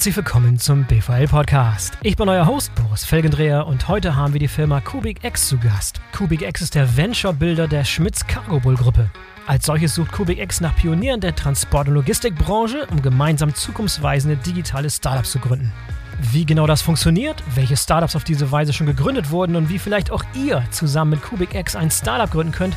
herzlich willkommen zum BVL Podcast. Ich bin euer Host Boris Felgendreher und heute haben wir die Firma CubicX zu Gast. CubicX ist der Venture-Builder der Schmitz Cargo Bull Gruppe. Als solches sucht CubicX nach Pionieren der Transport- und Logistikbranche, um gemeinsam zukunftsweisende digitale Startups zu gründen. Wie genau das funktioniert, welche Startups auf diese Weise schon gegründet wurden und wie vielleicht auch ihr zusammen mit CubicX ein Startup gründen könnt,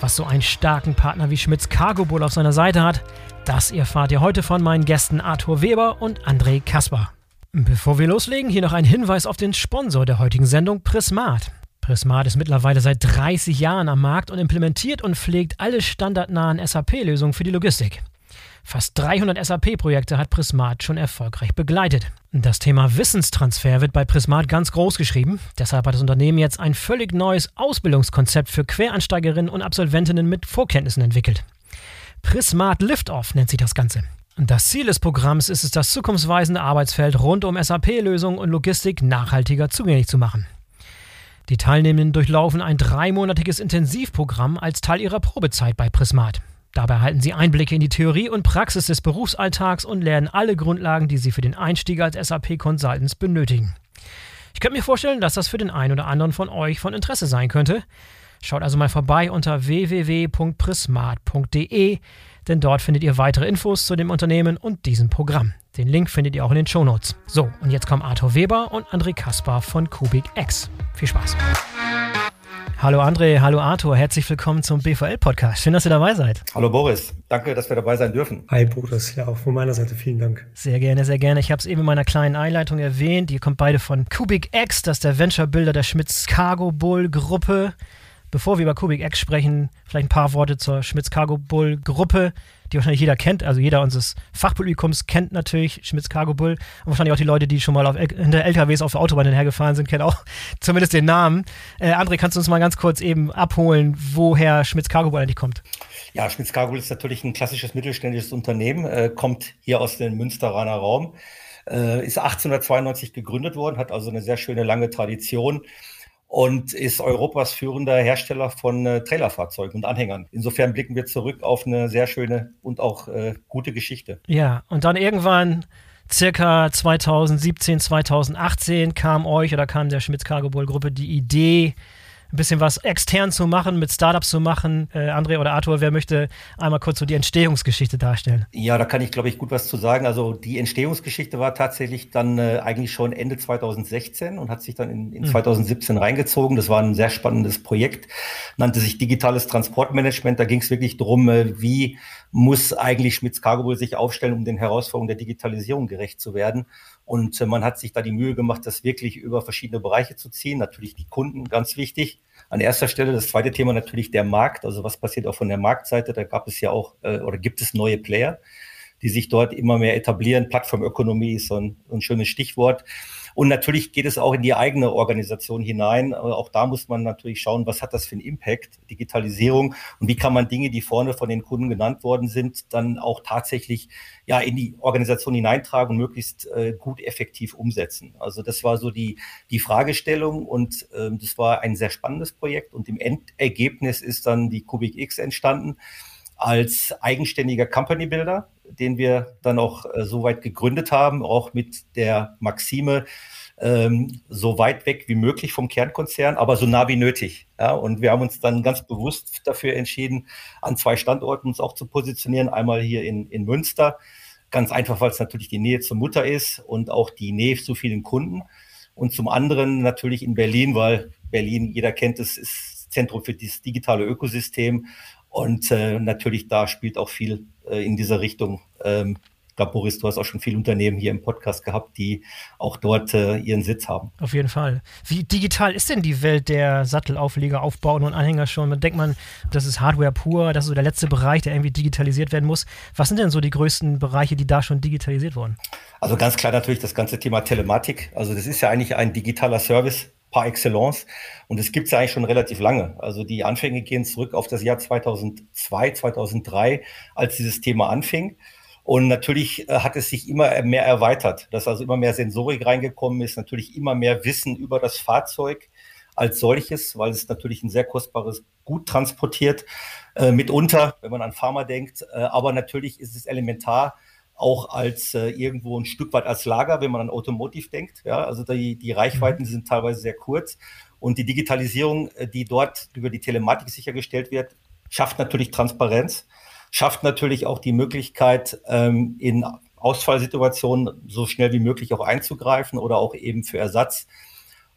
was so einen starken Partner wie Schmitz Cargo Bull auf seiner Seite hat, das erfahrt ihr heute von meinen Gästen Arthur Weber und André Kaspar. Bevor wir loslegen, hier noch ein Hinweis auf den Sponsor der heutigen Sendung, Prismat. Prismat ist mittlerweile seit 30 Jahren am Markt und implementiert und pflegt alle standardnahen SAP-Lösungen für die Logistik. Fast 300 SAP-Projekte hat Prismat schon erfolgreich begleitet. Das Thema Wissenstransfer wird bei Prismat ganz groß geschrieben. Deshalb hat das Unternehmen jetzt ein völlig neues Ausbildungskonzept für Quereinsteigerinnen und Absolventinnen mit Vorkenntnissen entwickelt. Prismat Liftoff nennt sich das Ganze. Das Ziel des Programms ist es, das zukunftsweisende Arbeitsfeld rund um SAP-Lösungen und Logistik nachhaltiger zugänglich zu machen. Die Teilnehmenden durchlaufen ein dreimonatiges Intensivprogramm als Teil ihrer Probezeit bei Prismat. Dabei erhalten sie Einblicke in die Theorie und Praxis des Berufsalltags und lernen alle Grundlagen, die sie für den Einstieg als SAP-Consultants benötigen. Ich könnte mir vorstellen, dass das für den einen oder anderen von euch von Interesse sein könnte. Schaut also mal vorbei unter www.prismat.de, denn dort findet ihr weitere Infos zu dem Unternehmen und diesem Programm. Den Link findet ihr auch in den Shownotes. So, und jetzt kommen Arthur Weber und André Kaspar von Kubik X. Viel Spaß. Hallo André, hallo Arthur, herzlich willkommen zum BVL-Podcast. Schön, dass ihr dabei seid. Hallo Boris, danke, dass wir dabei sein dürfen. Hi Boris, ja auch von meiner Seite vielen Dank. Sehr gerne, sehr gerne. Ich habe es eben in meiner kleinen Einleitung erwähnt. Ihr kommt beide von Kubik X, das ist der Venture-Builder der Schmitz Cargo Bull Gruppe. Bevor wir über Kubik X sprechen, vielleicht ein paar Worte zur Schmitz Cargo Bull Gruppe, die wahrscheinlich jeder kennt. Also jeder unseres Fachpublikums kennt natürlich Schmitz Cargo Bull. Und wahrscheinlich auch die Leute, die schon mal auf, hinter LKWs auf der Autobahn hergefahren sind, kennen auch zumindest den Namen. Äh, André, kannst du uns mal ganz kurz eben abholen, woher Schmitz Cargo Bull eigentlich kommt? Ja, Schmitz Cargo Bull ist natürlich ein klassisches mittelständisches Unternehmen, äh, kommt hier aus dem Münsteraner Raum, äh, ist 1892 gegründet worden, hat also eine sehr schöne lange Tradition und ist Europas führender Hersteller von äh, Trailerfahrzeugen und Anhängern. Insofern blicken wir zurück auf eine sehr schöne und auch äh, gute Geschichte. Ja, und dann irgendwann circa 2017, 2018 kam euch oder kam der Schmitz Cargo Bull Gruppe die Idee, ein bisschen was extern zu machen, mit Startups zu machen. Äh, André oder Arthur, wer möchte einmal kurz so die Entstehungsgeschichte darstellen? Ja, da kann ich, glaube ich, gut was zu sagen. Also die Entstehungsgeschichte war tatsächlich dann äh, eigentlich schon Ende 2016 und hat sich dann in, in mhm. 2017 reingezogen. Das war ein sehr spannendes Projekt, nannte sich Digitales Transportmanagement. Da ging es wirklich darum, äh, wie muss eigentlich Schmitz Cargo sich aufstellen, um den Herausforderungen der Digitalisierung gerecht zu werden. Und äh, man hat sich da die Mühe gemacht, das wirklich über verschiedene Bereiche zu ziehen. Natürlich die Kunden, ganz wichtig. An erster Stelle das zweite Thema natürlich der Markt. Also was passiert auch von der Marktseite? Da gab es ja auch äh, oder gibt es neue Player, die sich dort immer mehr etablieren. Plattformökonomie ist so ein, ein schönes Stichwort. Und natürlich geht es auch in die eigene Organisation hinein. Aber auch da muss man natürlich schauen, was hat das für einen Impact, Digitalisierung. Und wie kann man Dinge, die vorne von den Kunden genannt worden sind, dann auch tatsächlich ja in die Organisation hineintragen und möglichst äh, gut effektiv umsetzen. Also das war so die, die Fragestellung. Und ähm, das war ein sehr spannendes Projekt. Und im Endergebnis ist dann die Kubik X entstanden als eigenständiger Company Builder, den wir dann auch äh, so weit gegründet haben, auch mit der Maxime, ähm, so weit weg wie möglich vom Kernkonzern, aber so nah wie nötig. Ja, und wir haben uns dann ganz bewusst dafür entschieden, an zwei Standorten uns auch zu positionieren. Einmal hier in, in Münster, ganz einfach, weil es natürlich die Nähe zur Mutter ist und auch die Nähe zu vielen Kunden. Und zum anderen natürlich in Berlin, weil Berlin, jeder kennt es, ist Zentrum für das digitale Ökosystem. Und äh, natürlich da spielt auch viel äh, in dieser Richtung. Ähm, ich glaube, Boris, du hast auch schon viele Unternehmen hier im Podcast gehabt, die auch dort äh, ihren Sitz haben. Auf jeden Fall. Wie digital ist denn die Welt der Sattelaufleger, Aufbauen und Anhänger schon? Man denkt man, das ist Hardware pur, das ist so der letzte Bereich, der irgendwie digitalisiert werden muss. Was sind denn so die größten Bereiche, die da schon digitalisiert wurden? Also ganz klar natürlich das ganze Thema Telematik. Also das ist ja eigentlich ein digitaler Service par excellence. Und es gibt es ja eigentlich schon relativ lange. Also die Anfänge gehen zurück auf das Jahr 2002, 2003, als dieses Thema anfing. Und natürlich äh, hat es sich immer mehr erweitert, dass also immer mehr Sensorik reingekommen ist, natürlich immer mehr Wissen über das Fahrzeug als solches, weil es natürlich ein sehr kostbares Gut transportiert, äh, mitunter, wenn man an Pharma denkt. Äh, aber natürlich ist es elementar, auch als äh, irgendwo ein Stück weit als Lager, wenn man an Automotive denkt. Ja, also die, die Reichweiten mhm. sind teilweise sehr kurz. Und die Digitalisierung, äh, die dort über die Telematik sichergestellt wird, schafft natürlich Transparenz, schafft natürlich auch die Möglichkeit, ähm, in Ausfallsituationen so schnell wie möglich auch einzugreifen oder auch eben für Ersatz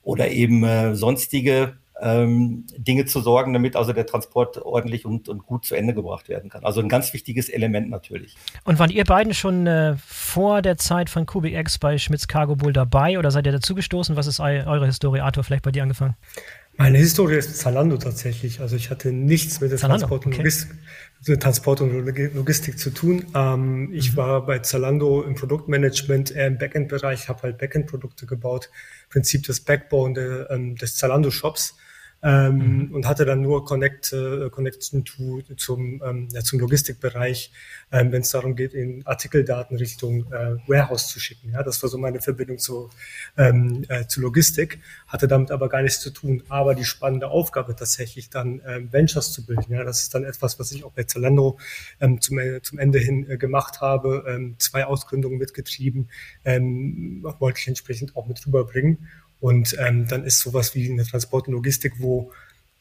oder eben äh, sonstige ähm, Dinge zu sorgen, damit also der Transport ordentlich und, und, gut zu Ende gebracht werden kann. Also ein ganz wichtiges Element natürlich. Und waren ihr beiden schon äh, vor der Zeit von CubicX bei Schmitz Cargo Bull dabei oder seid ihr dazugestoßen? Was ist eure Historie? Arthur, vielleicht bei dir angefangen? Meine Historie ist Zalando tatsächlich. Also ich hatte nichts mit der Zalando, Transport, und okay. Logistik, Transport und Logistik zu tun. Ähm, ich mhm. war bei Zalando im Produktmanagement, eher im Backend-Bereich, habe halt Backend-Produkte gebaut. Prinzip des Backbone de, ähm, des Zalando-Shops ähm, mhm. und hatte dann nur Connect, äh, Connection to, zum, ähm, ja, zum Logistikbereich, ähm, wenn es darum geht, in Artikeldaten Richtung äh, Warehouse zu schicken. Ja, das war so meine Verbindung zu, ähm, äh, zu Logistik, hatte damit aber gar nichts zu tun. Aber die spannende Aufgabe tatsächlich dann ähm, Ventures zu bilden, ja, das ist dann etwas, was ich auch bei Zalando ähm, zum, äh, zum Ende hin äh, gemacht habe, ähm, zwei Ausgründungen mitgetrieben, ähm, wollte ich entsprechend auch mit rüberbringen. Und ähm, dann ist sowas wie eine Transport und Logistik, wo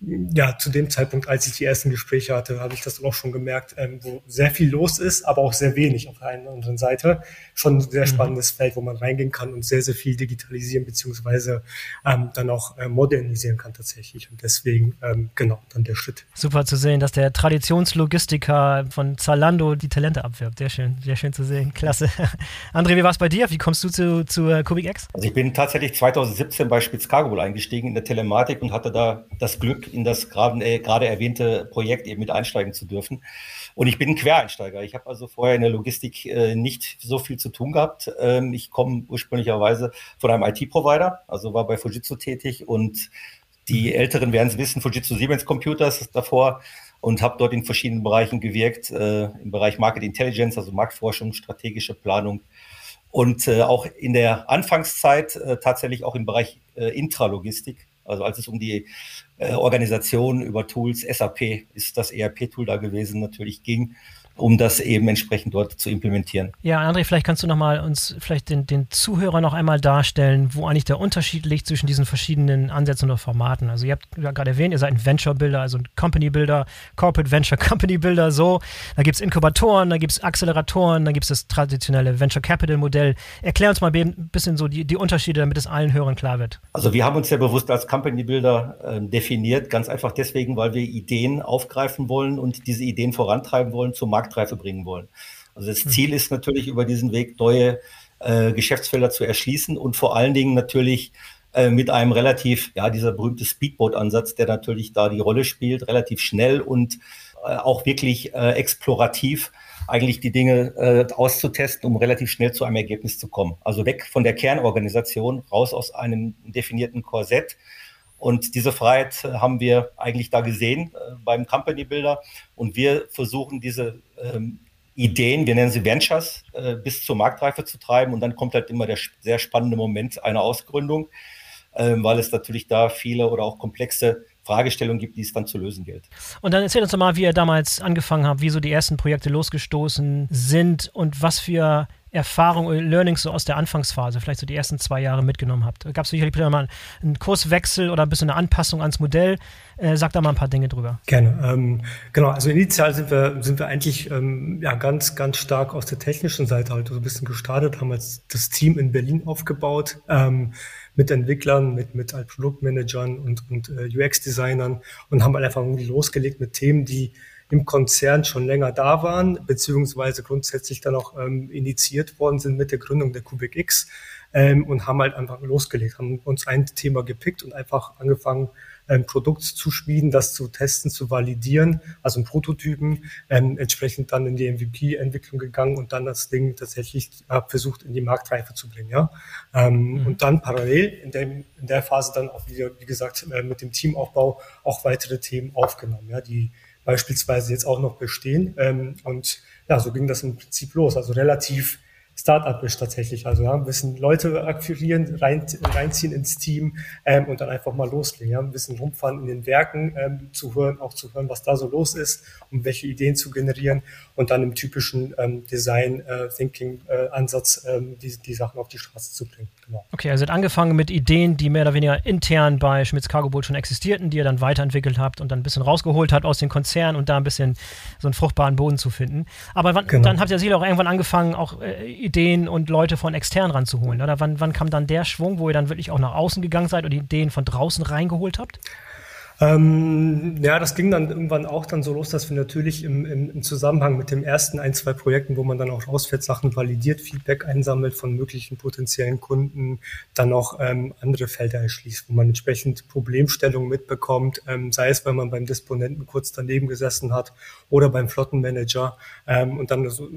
ja, zu dem Zeitpunkt, als ich die ersten Gespräche hatte, habe ich das dann auch schon gemerkt, ähm, wo sehr viel los ist, aber auch sehr wenig auf der einen oder anderen Seite. Schon ein sehr mhm. spannendes mhm. Feld, wo man reingehen kann und sehr, sehr viel digitalisieren beziehungsweise ähm, dann auch äh, modernisieren kann tatsächlich. Und deswegen, ähm, genau, dann der Schritt. Super zu sehen, dass der Traditionslogistiker von Zalando die Talente abwirbt. Sehr schön, sehr schön zu sehen. Klasse. André, wie war es bei dir? Wie kommst du zu, zu uh, CubicX? Also ich bin tatsächlich 2017 bei Spitz Cargo eingestiegen in der Telematik und hatte da das Glück, in das gerade, äh, gerade erwähnte Projekt eben mit einsteigen zu dürfen. Und ich bin ein Quereinsteiger. Ich habe also vorher in der Logistik äh, nicht so viel zu tun gehabt. Ähm, ich komme ursprünglicherweise von einem IT-Provider, also war bei Fujitsu tätig und die. Älteren werden es wissen, Fujitsu Siemens Computers davor und habe dort in verschiedenen Bereichen gewirkt, äh, im Bereich Market Intelligence, also Marktforschung, strategische Planung und äh, auch in der Anfangszeit äh, tatsächlich auch im Bereich äh, Intralogistik, also als es um die äh, Organisation über Tools, SAP ist das ERP-Tool da gewesen, natürlich ging um das eben entsprechend dort zu implementieren. Ja, André, vielleicht kannst du noch mal uns vielleicht den, den Zuhörer noch einmal darstellen, wo eigentlich der Unterschied liegt zwischen diesen verschiedenen Ansätzen oder Formaten. Also ihr habt ja gerade erwähnt, ihr seid ein Venture-Builder, also ein Company-Builder, Corporate Venture Company-Builder, so. Da gibt es Inkubatoren, da gibt es Acceleratoren, da gibt es das traditionelle Venture Capital-Modell. Erklär uns mal ein bisschen so die, die Unterschiede, damit es allen Hörern klar wird. Also wir haben uns ja bewusst als Company-Builder äh, definiert, ganz einfach deswegen, weil wir Ideen aufgreifen wollen und diese Ideen vorantreiben wollen zum Markt Marktreife bringen wollen. Also das Ziel mhm. ist natürlich über diesen Weg neue äh, Geschäftsfelder zu erschließen und vor allen Dingen natürlich äh, mit einem relativ, ja, dieser berühmte Speedboat-Ansatz, der natürlich da die Rolle spielt, relativ schnell und äh, auch wirklich äh, explorativ eigentlich die Dinge äh, auszutesten, um relativ schnell zu einem Ergebnis zu kommen. Also weg von der Kernorganisation, raus aus einem definierten Korsett und diese Freiheit äh, haben wir eigentlich da gesehen äh, beim Company Builder. Und wir versuchen diese ähm, Ideen, wir nennen sie Ventures, äh, bis zur Marktreife zu treiben. Und dann kommt halt immer der sehr spannende Moment einer Ausgründung, äh, weil es natürlich da viele oder auch komplexe Fragestellungen gibt, die es dann zu lösen gilt. Und dann erzähl uns doch mal, wie ihr damals angefangen habt, wie so die ersten Projekte losgestoßen sind und was für Erfahrung Learnings so aus der Anfangsphase, vielleicht so die ersten zwei Jahre mitgenommen habt? Gab es sicherlich mal einen Kurswechsel oder ein bisschen eine Anpassung ans Modell? Äh, sag da mal ein paar Dinge drüber. Gerne. Ähm, genau, also initial sind wir, sind wir eigentlich ähm, ja, ganz, ganz stark aus der technischen Seite halt so ein bisschen gestartet, haben jetzt das Team in Berlin aufgebaut. Ähm, mit Entwicklern, mit, mit Produktmanagern und, und äh, UX-Designern und haben halt einfach irgendwie losgelegt mit Themen, die im Konzern schon länger da waren, beziehungsweise grundsätzlich dann auch ähm, initiiert worden sind mit der Gründung der Kubik X ähm, und haben halt einfach losgelegt, haben uns ein Thema gepickt und einfach angefangen, ein Produkt zu schmieden, das zu testen, zu validieren, also ein Prototypen, ähm, entsprechend dann in die MVP-Entwicklung gegangen und dann das Ding tatsächlich äh, versucht in die Marktreife zu bringen. Ja? Ähm, mhm. Und dann parallel in, dem, in der Phase dann auch wieder, wie gesagt, äh, mit dem Teamaufbau auch weitere Themen aufgenommen, ja, die beispielsweise jetzt auch noch bestehen. Ähm, und ja, so ging das im Prinzip los. Also relativ Startup ist tatsächlich. Also ja, ein bisschen Leute akquirieren, rein, reinziehen ins Team ähm, und dann einfach mal loslegen. Ja, ein bisschen rumfahren in den Werken, ähm, zu hören, auch zu hören, was da so los ist, um welche Ideen zu generieren und dann im typischen ähm, Design äh, Thinking äh, Ansatz ähm, die, die Sachen auf die Straße zu bringen. Genau. Okay, also angefangen mit Ideen, die mehr oder weniger intern bei Schmitz Cargo Boot schon existierten, die ihr dann weiterentwickelt habt und dann ein bisschen rausgeholt habt aus den Konzernen und da ein bisschen so einen fruchtbaren Boden zu finden. Aber wann, genau. dann habt ihr sicher auch irgendwann angefangen, auch äh, Ideen und Leute von extern ranzuholen, oder? Wann, wann kam dann der Schwung, wo ihr dann wirklich auch nach außen gegangen seid und Ideen von draußen reingeholt habt? Ähm, ja, das ging dann irgendwann auch dann so los, dass wir natürlich im, im, im, Zusammenhang mit dem ersten ein, zwei Projekten, wo man dann auch rausfährt, Sachen validiert, Feedback einsammelt von möglichen potenziellen Kunden, dann auch ähm, andere Felder erschließt, wo man entsprechend Problemstellungen mitbekommt, ähm, sei es, weil man beim Disponenten kurz daneben gesessen hat oder beim Flottenmanager ähm, und dann so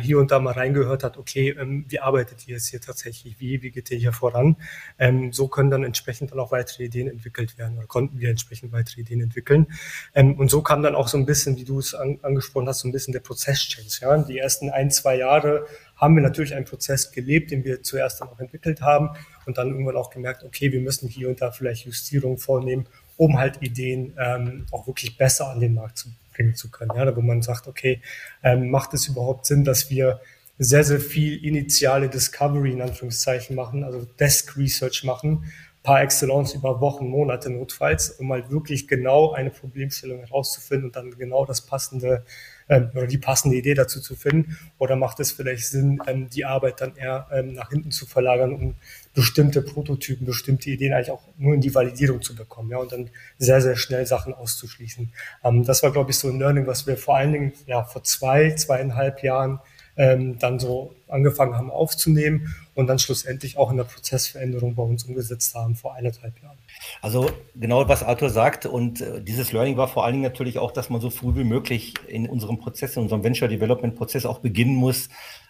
hier und da mal reingehört hat, okay, ähm, wie arbeitet ihr jetzt hier tatsächlich, wie, wie geht ihr hier voran? Ähm, so können dann entsprechend dann auch weitere Ideen entwickelt werden oder konnten wir entsprechend weitere Ideen entwickeln. Ähm, und so kam dann auch so ein bisschen, wie du es an, angesprochen hast, so ein bisschen der Prozess-Change. Ja? Die ersten ein, zwei Jahre haben wir natürlich einen Prozess gelebt, den wir zuerst dann auch entwickelt haben und dann irgendwann auch gemerkt, okay, wir müssen hier und da vielleicht Justierungen vornehmen, um halt Ideen ähm, auch wirklich besser an den Markt zu bringen zu können. Ja? Wo man sagt, okay, ähm, macht es überhaupt Sinn, dass wir sehr, sehr viel initiale Discovery in Anführungszeichen machen, also Desk Research machen par excellence über Wochen, Monate notfalls, um halt wirklich genau eine Problemstellung herauszufinden und dann genau das passende ähm, oder die passende Idee dazu zu finden? Oder macht es vielleicht Sinn, ähm, die Arbeit dann eher ähm, nach hinten zu verlagern, um bestimmte Prototypen, bestimmte Ideen eigentlich auch nur in die Validierung zu bekommen, ja, und dann sehr, sehr schnell Sachen auszuschließen. Ähm, das war, glaube ich, so ein Learning, was wir vor allen Dingen ja vor zwei, zweieinhalb Jahren ähm, dann so angefangen haben aufzunehmen und dann schlussendlich auch in der Prozessveränderung bei uns umgesetzt haben vor eineinhalb Jahren. Also genau, was Arthur sagt und äh, dieses Learning war vor allen Dingen natürlich auch, dass man so früh wie möglich in unserem Prozess, in unserem Venture Development Prozess auch beginnen muss,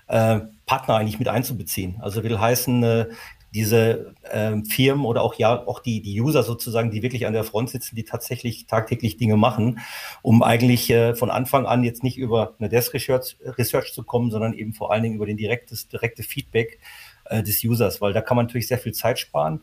äh, Partner eigentlich mit einzubeziehen. Also will heißen, äh, diese ähm, Firmen oder auch ja auch die die User sozusagen, die wirklich an der Front sitzen, die tatsächlich tagtäglich Dinge machen, um eigentlich äh, von Anfang an jetzt nicht über eine Desk Research, Research zu kommen, sondern eben vor allen Dingen über den direktes direkte Feedback äh, des Users, weil da kann man natürlich sehr viel Zeit sparen.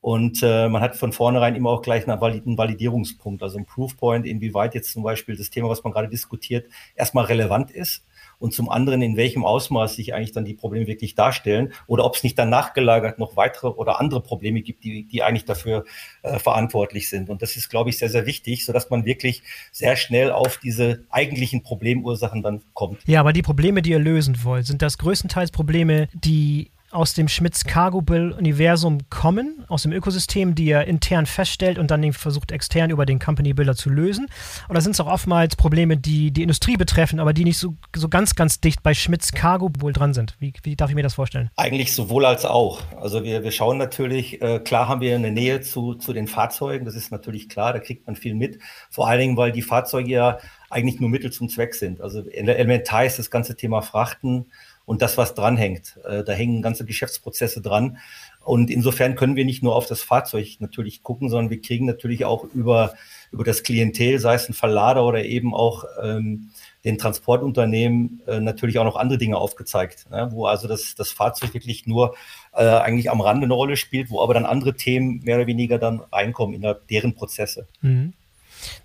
Und äh, man hat von vornherein immer auch gleich einen, einen Validierungspunkt, also ein Proofpoint, inwieweit jetzt zum Beispiel das Thema, was man gerade diskutiert, erstmal relevant ist und zum anderen, in welchem Ausmaß sich eigentlich dann die Probleme wirklich darstellen oder ob es nicht dann nachgelagert noch weitere oder andere Probleme gibt, die, die eigentlich dafür äh, verantwortlich sind. Und das ist, glaube ich, sehr, sehr wichtig, sodass man wirklich sehr schnell auf diese eigentlichen Problemursachen dann kommt. Ja, aber die Probleme, die ihr lösen wollt, sind das größtenteils Probleme, die aus dem Schmitz Cargo Bill Universum kommen, aus dem Ökosystem, die er intern feststellt und dann versucht extern über den Company Builder zu lösen? Oder sind es auch oftmals Probleme, die die Industrie betreffen, aber die nicht so, so ganz, ganz dicht bei Schmitz Cargo wohl dran sind? Wie, wie darf ich mir das vorstellen? Eigentlich sowohl als auch. Also wir, wir schauen natürlich, äh, klar haben wir eine Nähe zu, zu den Fahrzeugen, das ist natürlich klar, da kriegt man viel mit. Vor allen Dingen, weil die Fahrzeuge ja eigentlich nur Mittel zum Zweck sind. Also elementar ist das ganze Thema Frachten und das, was dranhängt. Äh, da hängen ganze Geschäftsprozesse dran. Und insofern können wir nicht nur auf das Fahrzeug natürlich gucken, sondern wir kriegen natürlich auch über, über das Klientel, sei es ein Verlader oder eben auch ähm, den Transportunternehmen, äh, natürlich auch noch andere Dinge aufgezeigt, ne? wo also das, das Fahrzeug wirklich nur äh, eigentlich am Rande eine Rolle spielt, wo aber dann andere Themen mehr oder weniger dann reinkommen in der, deren Prozesse. Mhm.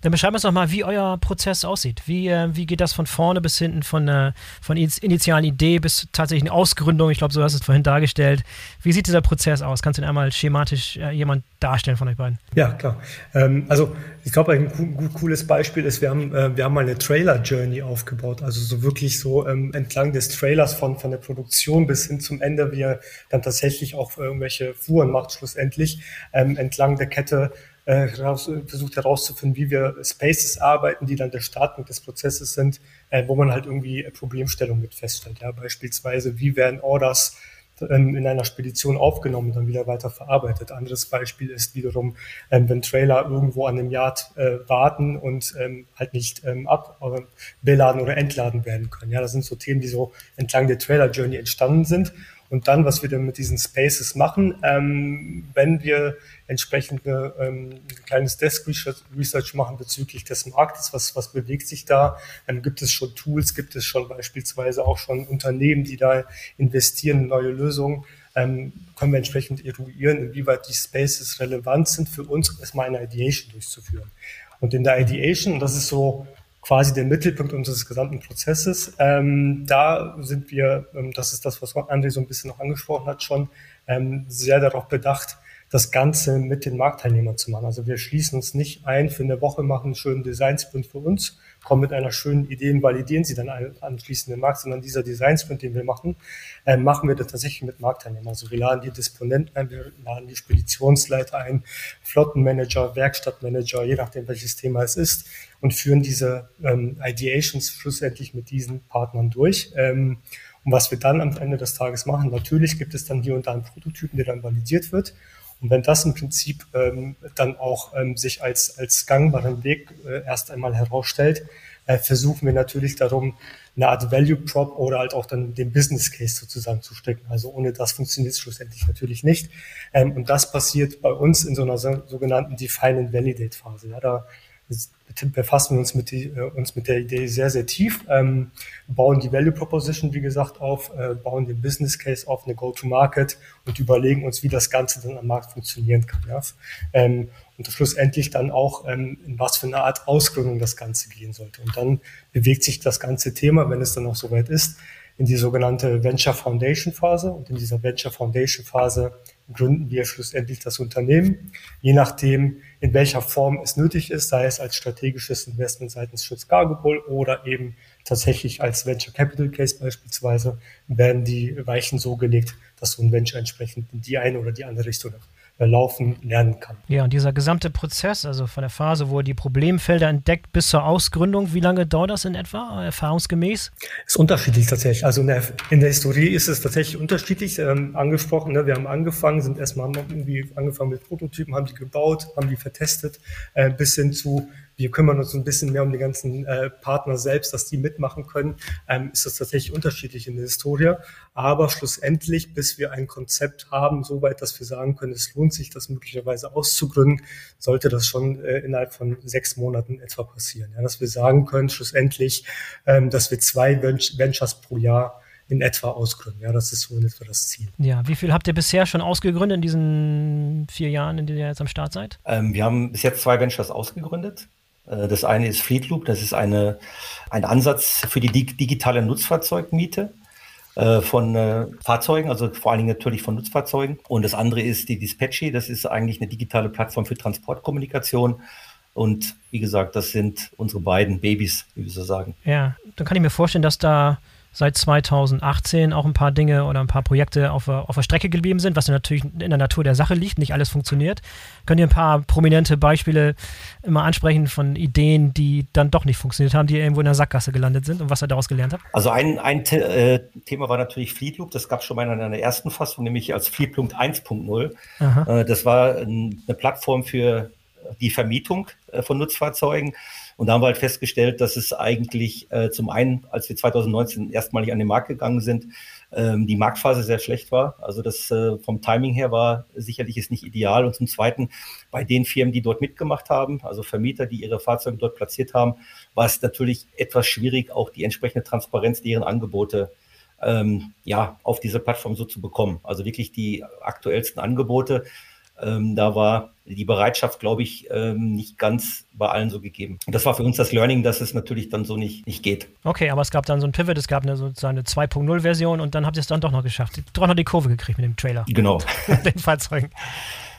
Dann beschreiben wir uns nochmal, wie euer Prozess aussieht. Wie, äh, wie geht das von vorne bis hinten, von, äh, von initialen Idee bis tatsächlichen Ausgründung? Ich glaube, so hast du es vorhin dargestellt. Wie sieht dieser Prozess aus? Kannst du ihn einmal schematisch äh, jemand darstellen von euch beiden? Ja, klar. Ähm, also ich glaube, ein co cooles Beispiel ist, wir haben, äh, wir haben mal eine Trailer-Journey aufgebaut. Also so wirklich so ähm, entlang des Trailers von, von der Produktion bis hin zum Ende, wie er dann tatsächlich auch irgendwelche Fuhren macht, schlussendlich, ähm, entlang der Kette äh, versucht herauszufinden, wie wir Spaces arbeiten, die dann der Startpunkt des Prozesses sind, äh, wo man halt irgendwie Problemstellungen mit feststellt. Ja? Beispielsweise, wie werden Orders in einer Spedition aufgenommen und dann wieder weiter verarbeitet. Anderes Beispiel ist wiederum, ähm, wenn Trailer irgendwo an einem Yard äh, warten und ähm, halt nicht ähm, ab oder beladen oder entladen werden können. Ja, das sind so Themen, die so entlang der Trailer Journey entstanden sind Und dann, was wir dann mit diesen Spaces machen, ähm, wenn wir entsprechend eine, ähm, ein kleines Desk Research machen bezüglich des Marktes, was, was bewegt sich da, dann gibt es schon Tools, gibt es schon beispielsweise auch schon Unternehmen, die da investieren in neue Lösungen, ähm, können wir entsprechend eruieren, inwieweit die Spaces relevant sind für uns, erstmal eine Ideation durchzuführen. Und in der Ideation, das ist so quasi der Mittelpunkt unseres gesamten Prozesses. Ähm, da sind wir, ähm, das ist das, was André so ein bisschen noch angesprochen hat, schon ähm, sehr darauf bedacht, das Ganze mit den Marktteilnehmern zu machen. Also wir schließen uns nicht ein für eine Woche, machen einen schönen Design-Sprint für uns, kommen mit einer schönen Idee und validieren sie dann anschließend den Markt, sondern dieser Design-Sprint, den wir machen, äh, machen wir das tatsächlich mit Marktteilnehmern. Also wir laden die Disponenten ein, wir laden die Speditionsleiter ein, Flottenmanager, Werkstattmanager, je nachdem welches Thema es ist und führen diese ähm, Ideations schlussendlich mit diesen Partnern durch. Ähm, und was wir dann am Ende des Tages machen, natürlich gibt es dann hier und da einen Prototypen, der dann validiert wird. Und wenn das im Prinzip ähm, dann auch ähm, sich als, als gangbaren Weg äh, erst einmal herausstellt, äh, versuchen wir natürlich darum, eine Art Value Prop oder halt auch dann den Business Case sozusagen zu stecken. Also ohne das funktioniert es schlussendlich natürlich nicht. Ähm, und das passiert bei uns in so einer so, sogenannten Define and Validate Phase. Ja, da befassen wir uns mit, die, äh, uns mit der Idee sehr, sehr tief, ähm, bauen die Value Proposition, wie gesagt, auf, äh, bauen den Business Case auf, eine Go-to-Market und überlegen uns, wie das Ganze dann am Markt funktionieren kann. Ja? Ähm, und schlussendlich dann auch, ähm, in was für eine Art Ausgründung das Ganze gehen sollte. Und dann bewegt sich das ganze Thema, wenn es dann auch soweit ist, in die sogenannte Venture Foundation Phase. Und in dieser Venture Foundation Phase gründen wir schlussendlich das Unternehmen, je nachdem, in welcher Form es nötig ist, sei es als strategisches Investment seitens Schutz Cargo Bull oder eben tatsächlich als Venture Capital Case beispielsweise, werden die Weichen so gelegt, dass so ein Venture entsprechend in die eine oder die andere Richtung laufen lernen kann. Ja, und dieser gesamte Prozess, also von der Phase, wo er die Problemfelder entdeckt bis zur Ausgründung, wie lange dauert das in etwa, erfahrungsgemäß? Ist unterschiedlich tatsächlich. Also in der, in der Historie ist es tatsächlich unterschiedlich ähm, angesprochen. Ne? Wir haben angefangen, sind erstmal irgendwie angefangen mit Prototypen, haben die gebaut, haben die vertestet, äh, bis hin zu wir kümmern uns ein bisschen mehr um die ganzen äh, Partner selbst, dass die mitmachen können, ähm, ist das tatsächlich unterschiedlich in der Historie. Aber schlussendlich, bis wir ein Konzept haben, soweit, dass wir sagen können, es lohnt sich, das möglicherweise auszugründen, sollte das schon äh, innerhalb von sechs Monaten etwa passieren. Ja, dass wir sagen können, schlussendlich, ähm, dass wir zwei Ventures pro Jahr in etwa ausgründen. Ja, das ist so in etwa das Ziel. Ja, wie viel habt ihr bisher schon ausgegründet in diesen vier Jahren, in denen ihr jetzt am Start seid? Ähm, wir haben bis jetzt zwei Ventures ausgegründet. Äh, das eine ist Fleetloop, das ist eine, ein Ansatz für die digitale Nutzfahrzeugmiete äh, von äh, Fahrzeugen, also vor allen Dingen natürlich von Nutzfahrzeugen. Und das andere ist die Dispatchy, das ist eigentlich eine digitale Plattform für Transportkommunikation. Und wie gesagt, das sind unsere beiden Babys, wie wir so sagen. Ja, dann kann ich mir vorstellen, dass da seit 2018 auch ein paar Dinge oder ein paar Projekte auf, auf der Strecke geblieben sind, was natürlich in der Natur der Sache liegt. Nicht alles funktioniert. Könnt ihr ein paar prominente Beispiele immer ansprechen von Ideen, die dann doch nicht funktioniert haben, die irgendwo in der Sackgasse gelandet sind und was ihr daraus gelernt habt? Also ein, ein äh, Thema war natürlich Fleetloop. Das gab es schon mal in einer ersten Fassung, nämlich als Fleetloop 1.0. Äh, das war eine Plattform für die Vermietung äh, von Nutzfahrzeugen. Und da haben wir halt festgestellt, dass es eigentlich äh, zum einen, als wir 2019 erstmalig an den Markt gegangen sind, ähm, die Marktphase sehr schlecht war. Also das äh, vom Timing her war sicherlich ist nicht ideal. Und zum Zweiten, bei den Firmen, die dort mitgemacht haben, also Vermieter, die ihre Fahrzeuge dort platziert haben, war es natürlich etwas schwierig, auch die entsprechende Transparenz deren Angebote ähm, ja, auf diese Plattform so zu bekommen. Also wirklich die aktuellsten Angebote ähm, da war die Bereitschaft, glaube ich, ähm, nicht ganz bei allen so gegeben. Und das war für uns das Learning, dass es natürlich dann so nicht, nicht geht. Okay, aber es gab dann so ein Pivot, es gab eine, sozusagen eine 2.0-Version und dann habt ihr es dann doch noch geschafft. Doch noch die Kurve gekriegt mit dem Trailer. Genau. den Fahrzeugen.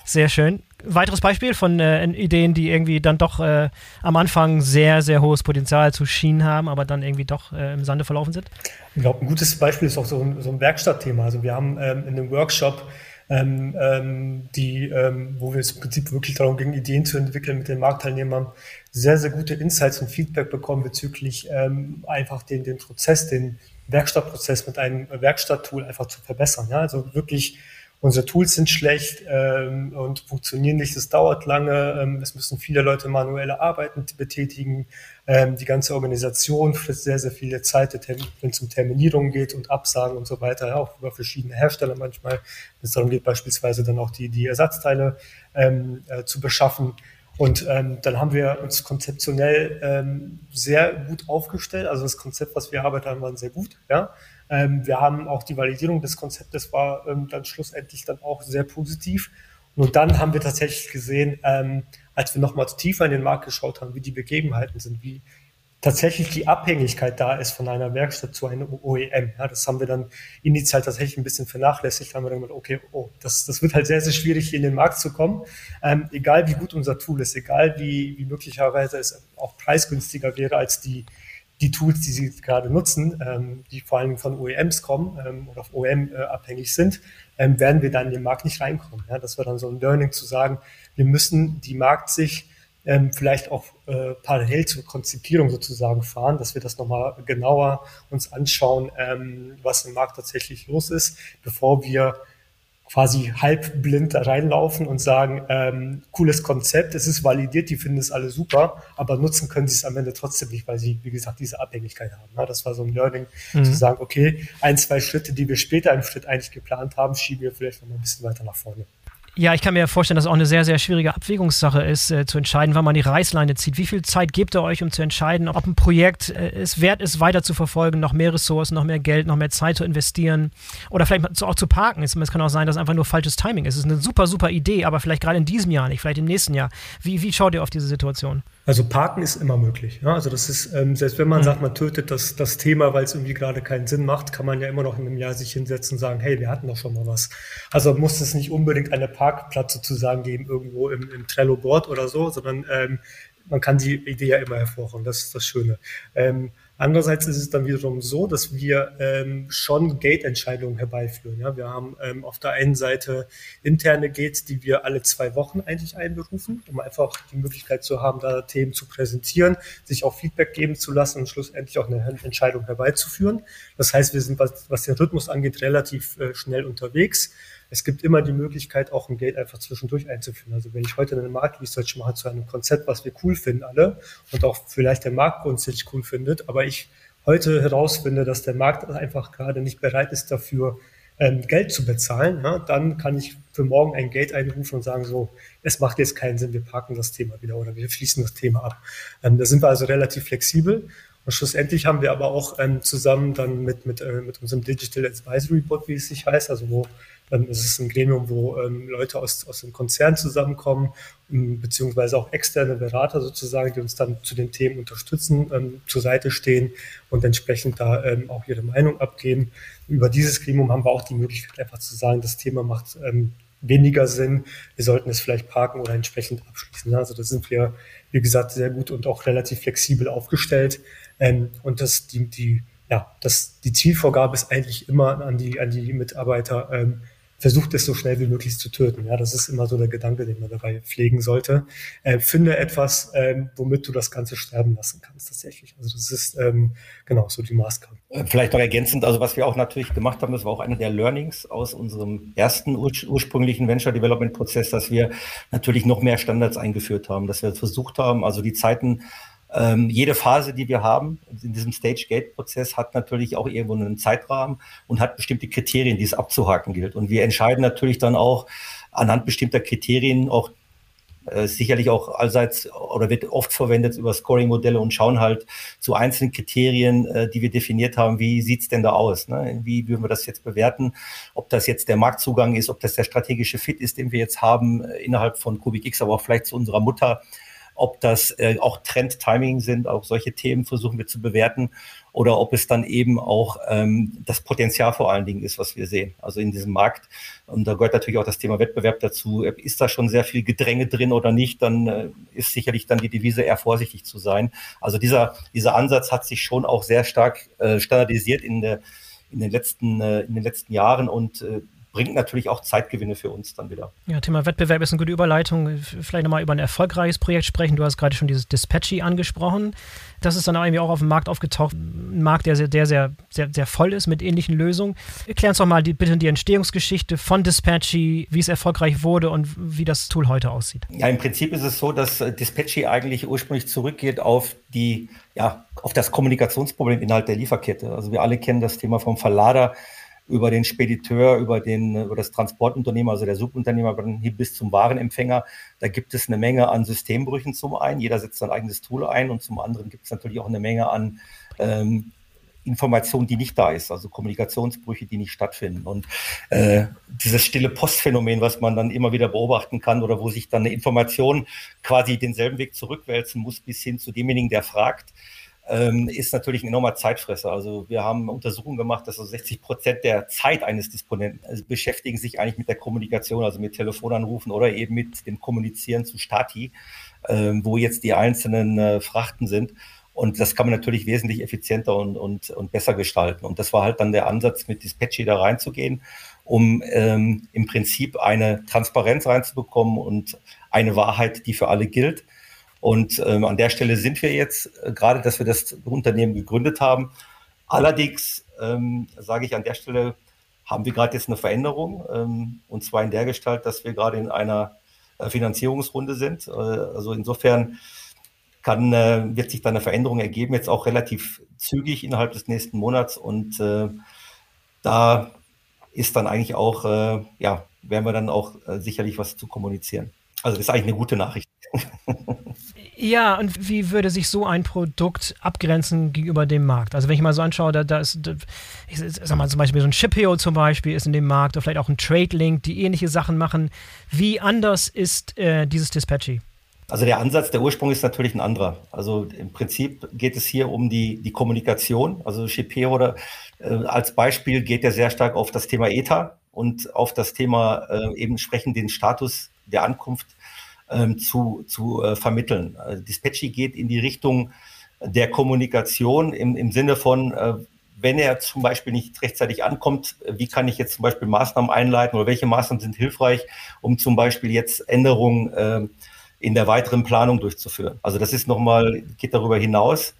Sehr schön. Weiteres Beispiel von äh, Ideen, die irgendwie dann doch äh, am Anfang sehr, sehr hohes Potenzial zu Schienen haben, aber dann irgendwie doch äh, im Sande verlaufen sind? Ich glaube, ein gutes Beispiel ist auch so ein, so ein Werkstattthema. Also wir haben ähm, in einem Workshop ähm, ähm, die, ähm, wo wir es im Prinzip wirklich darum ging, Ideen zu entwickeln mit den Marktteilnehmern, sehr, sehr gute Insights und Feedback bekommen bezüglich ähm, einfach den, den Prozess, den Werkstattprozess mit einem Werkstatttool einfach zu verbessern. Ja? Also wirklich unsere Tools sind schlecht ähm, und funktionieren nicht, es dauert lange, ähm, es müssen viele Leute manuelle Arbeiten betätigen, ähm, die ganze Organisation frisst sehr, sehr viele Zeit, wenn es um Terminierungen geht und Absagen und so weiter, auch über verschiedene Hersteller manchmal, wenn es darum geht, beispielsweise dann auch die, die Ersatzteile ähm, äh, zu beschaffen. Und ähm, dann haben wir uns konzeptionell ähm, sehr gut aufgestellt. Also das Konzept, was wir arbeiten haben, war sehr gut. Ja? Ähm, wir haben auch die Validierung des Konzeptes war ähm, dann schlussendlich dann auch sehr positiv. Und dann haben wir tatsächlich gesehen, ähm, als wir nochmal tiefer in den Markt geschaut haben, wie die Begebenheiten sind, wie tatsächlich die Abhängigkeit da ist von einer Werkstatt zu einem OEM. Ja, das haben wir dann initial tatsächlich ein bisschen vernachlässigt. Da haben wir dann gedacht, okay, oh, das, das wird halt sehr, sehr schwierig, in den Markt zu kommen. Ähm, egal wie gut unser Tool ist, egal wie, wie möglicherweise es auch preisgünstiger wäre als die, die Tools, die sie gerade nutzen, ähm, die vor allem von OEMs kommen ähm, oder auf OEM äh, abhängig sind, ähm, werden wir dann in den Markt nicht reinkommen. Ja, das war dann so ein Learning zu sagen, wir müssen die Marktsicht ähm, vielleicht auch äh, parallel zur Konzipierung sozusagen fahren, dass wir das nochmal genauer uns anschauen, ähm, was im Markt tatsächlich los ist, bevor wir quasi halb blind da reinlaufen und sagen, ähm, cooles Konzept, es ist validiert, die finden es alle super, aber nutzen können sie es am Ende trotzdem nicht, weil sie, wie gesagt, diese Abhängigkeit haben. Ja, das war so ein Learning, mhm. zu sagen, okay, ein, zwei Schritte, die wir später im Schritt eigentlich geplant haben, schieben wir vielleicht noch mal ein bisschen weiter nach vorne. Ja, ich kann mir vorstellen, dass es auch eine sehr, sehr schwierige Abwägungssache ist, äh, zu entscheiden, wann man die Reißleine zieht. Wie viel Zeit gebt ihr euch, um zu entscheiden, ob ein Projekt äh, es wert ist, weiter zu verfolgen, noch mehr Ressourcen, noch mehr Geld, noch mehr Zeit zu investieren oder vielleicht auch zu parken? Es kann auch sein, dass einfach nur falsches Timing ist. Es ist eine super, super Idee, aber vielleicht gerade in diesem Jahr nicht, vielleicht im nächsten Jahr. Wie, wie schaut ihr auf diese Situation? Also parken ist immer möglich. Ja? Also das ist, ähm, selbst wenn man mhm. sagt, man tötet das, das Thema, weil es irgendwie gerade keinen Sinn macht, kann man ja immer noch in einem Jahr sich hinsetzen und sagen, hey, wir hatten doch schon mal was. Also muss es nicht unbedingt eine Parkplatz sozusagen geben, irgendwo im, im Trello-Board oder so, sondern ähm, man kann die Idee ja immer hervorholen. Das ist das Schöne. Ähm, Andererseits ist es dann wiederum so, dass wir ähm, schon Gate-Entscheidungen herbeiführen. Ja? Wir haben ähm, auf der einen Seite interne Gates, die wir alle zwei Wochen eigentlich einberufen, um einfach die Möglichkeit zu haben, da Themen zu präsentieren, sich auch Feedback geben zu lassen und schlussendlich auch eine Entscheidung herbeizuführen. Das heißt, wir sind, was, was den Rhythmus angeht, relativ äh, schnell unterwegs es gibt immer die Möglichkeit, auch ein Gate einfach zwischendurch einzuführen. Also wenn ich heute eine Market Research mache zu einem Konzept, was wir cool finden alle und auch vielleicht der Markt grundsätzlich cool findet, aber ich heute herausfinde, dass der Markt einfach gerade nicht bereit ist dafür, ähm, Geld zu bezahlen, ja, dann kann ich für morgen ein Gate einrufen und sagen, so, es macht jetzt keinen Sinn, wir parken das Thema wieder oder wir schließen das Thema ab. Ähm, da sind wir also relativ flexibel. Und schlussendlich haben wir aber auch ähm, zusammen dann mit, mit, äh, mit unserem Digital Advisory Board, wie es sich heißt, also wo ähm, es ist ein Gremium, wo ähm, Leute aus, aus dem Konzern zusammenkommen, ähm, beziehungsweise auch externe Berater sozusagen, die uns dann zu den Themen unterstützen, ähm, zur Seite stehen und entsprechend da ähm, auch ihre Meinung abgeben. Über dieses Gremium haben wir auch die Möglichkeit, einfach zu sagen, das Thema macht ähm, weniger Sinn. Wir sollten es vielleicht parken oder entsprechend abschließen. Also da sind wir, wie gesagt, sehr gut und auch relativ flexibel aufgestellt. Ähm, und das, die, die, ja, das, die Zielvorgabe ist eigentlich immer an die, an die Mitarbeiter, ähm, versucht es so schnell wie möglich zu töten. Ja, das ist immer so der Gedanke, den man dabei pflegen sollte. Äh, finde etwas, ähm, womit du das Ganze sterben lassen kannst tatsächlich. Also das ist ähm, genau so die Maßgabe. Äh, vielleicht noch ergänzend, also was wir auch natürlich gemacht haben, das war auch eine der Learnings aus unserem ersten ur ursprünglichen Venture Development Prozess, dass wir natürlich noch mehr Standards eingeführt haben, dass wir versucht haben, also die Zeiten ähm, jede Phase, die wir haben in diesem Stage-Gate-Prozess, hat natürlich auch irgendwo einen Zeitrahmen und hat bestimmte Kriterien, die es abzuhaken gilt. Und wir entscheiden natürlich dann auch anhand bestimmter Kriterien auch äh, sicherlich auch allseits oder wird oft verwendet über Scoring-Modelle und schauen halt zu einzelnen Kriterien, äh, die wir definiert haben, wie sieht's denn da aus? Ne? Wie würden wir das jetzt bewerten? Ob das jetzt der Marktzugang ist, ob das der strategische Fit ist, den wir jetzt haben äh, innerhalb von Kubik aber auch vielleicht zu unserer Mutter ob das äh, auch Trend-Timing sind, auch solche Themen versuchen wir zu bewerten oder ob es dann eben auch ähm, das Potenzial vor allen Dingen ist, was wir sehen. Also in diesem Markt, und da gehört natürlich auch das Thema Wettbewerb dazu, ist da schon sehr viel Gedränge drin oder nicht, dann äh, ist sicherlich dann die Devise eher vorsichtig zu sein. Also dieser, dieser Ansatz hat sich schon auch sehr stark äh, standardisiert in, der, in, den letzten, äh, in den letzten Jahren und äh, bringt natürlich auch Zeitgewinne für uns dann wieder. Ja, Thema Wettbewerb ist eine gute Überleitung. Vielleicht nochmal über ein erfolgreiches Projekt sprechen. Du hast gerade schon dieses Dispatchy angesprochen. Das ist dann irgendwie auch auf dem Markt aufgetaucht. Ein Markt, der sehr, der sehr, sehr, sehr voll ist mit ähnlichen Lösungen. Erklär uns doch mal die, bitte die Entstehungsgeschichte von Dispatchy, wie es erfolgreich wurde und wie das Tool heute aussieht. Ja, im Prinzip ist es so, dass äh, Dispatchy eigentlich ursprünglich zurückgeht auf die, ja, auf das Kommunikationsproblem innerhalb der Lieferkette. Also wir alle kennen das Thema vom Verlader über den Spediteur, über, den, über das Transportunternehmer, also der Subunternehmer bis zum Warenempfänger. Da gibt es eine Menge an Systembrüchen zum einen. Jeder setzt sein eigenes Tool ein und zum anderen gibt es natürlich auch eine Menge an ähm, Information, die nicht da ist, also Kommunikationsbrüche, die nicht stattfinden. Und äh, dieses stille Postphänomen, was man dann immer wieder beobachten kann oder wo sich dann eine Information quasi denselben Weg zurückwälzen muss bis hin zu demjenigen, der fragt, ähm, ist natürlich ein enormer Zeitfresser. Also wir haben Untersuchungen gemacht, dass so 60 Prozent der Zeit eines Disponenten also beschäftigen sich eigentlich mit der Kommunikation, also mit Telefonanrufen oder eben mit dem Kommunizieren zu Stati, ähm, wo jetzt die einzelnen äh, Frachten sind. Und das kann man natürlich wesentlich effizienter und, und, und besser gestalten. Und das war halt dann der Ansatz, mit Dispatchy da reinzugehen, um ähm, im Prinzip eine Transparenz reinzubekommen und eine Wahrheit, die für alle gilt. Und ähm, an der Stelle sind wir jetzt äh, gerade, dass wir das Unternehmen gegründet haben. Allerdings ähm, sage ich an der Stelle, haben wir gerade jetzt eine Veränderung, ähm, und zwar in der Gestalt, dass wir gerade in einer äh, Finanzierungsrunde sind. Äh, also insofern kann, äh, wird sich da eine Veränderung ergeben, jetzt auch relativ zügig innerhalb des nächsten Monats. Und äh, da ist dann eigentlich auch, äh, ja, werden wir dann auch äh, sicherlich was zu kommunizieren. Also das ist eigentlich eine gute Nachricht. Ja, und wie würde sich so ein Produkt abgrenzen gegenüber dem Markt? Also wenn ich mal so anschaue, da, da ist, ich sag mal zum Beispiel so ein Shipio zum Beispiel ist in dem Markt oder vielleicht auch ein TradeLink, die ähnliche Sachen machen. Wie anders ist äh, dieses Dispatchy? Also der Ansatz, der Ursprung ist natürlich ein anderer. Also im Prinzip geht es hier um die, die Kommunikation. Also Shipio oder äh, als Beispiel geht er sehr stark auf das Thema ETA und auf das Thema äh, eben sprechen den Status der Ankunft ähm, zu, zu äh, vermitteln. Also Dispatchy geht in die Richtung der Kommunikation im, im Sinne von, äh, wenn er zum Beispiel nicht rechtzeitig ankommt, wie kann ich jetzt zum Beispiel Maßnahmen einleiten oder welche Maßnahmen sind hilfreich, um zum Beispiel jetzt Änderungen äh, in der weiteren Planung durchzuführen. Also das ist nochmal, geht darüber hinaus,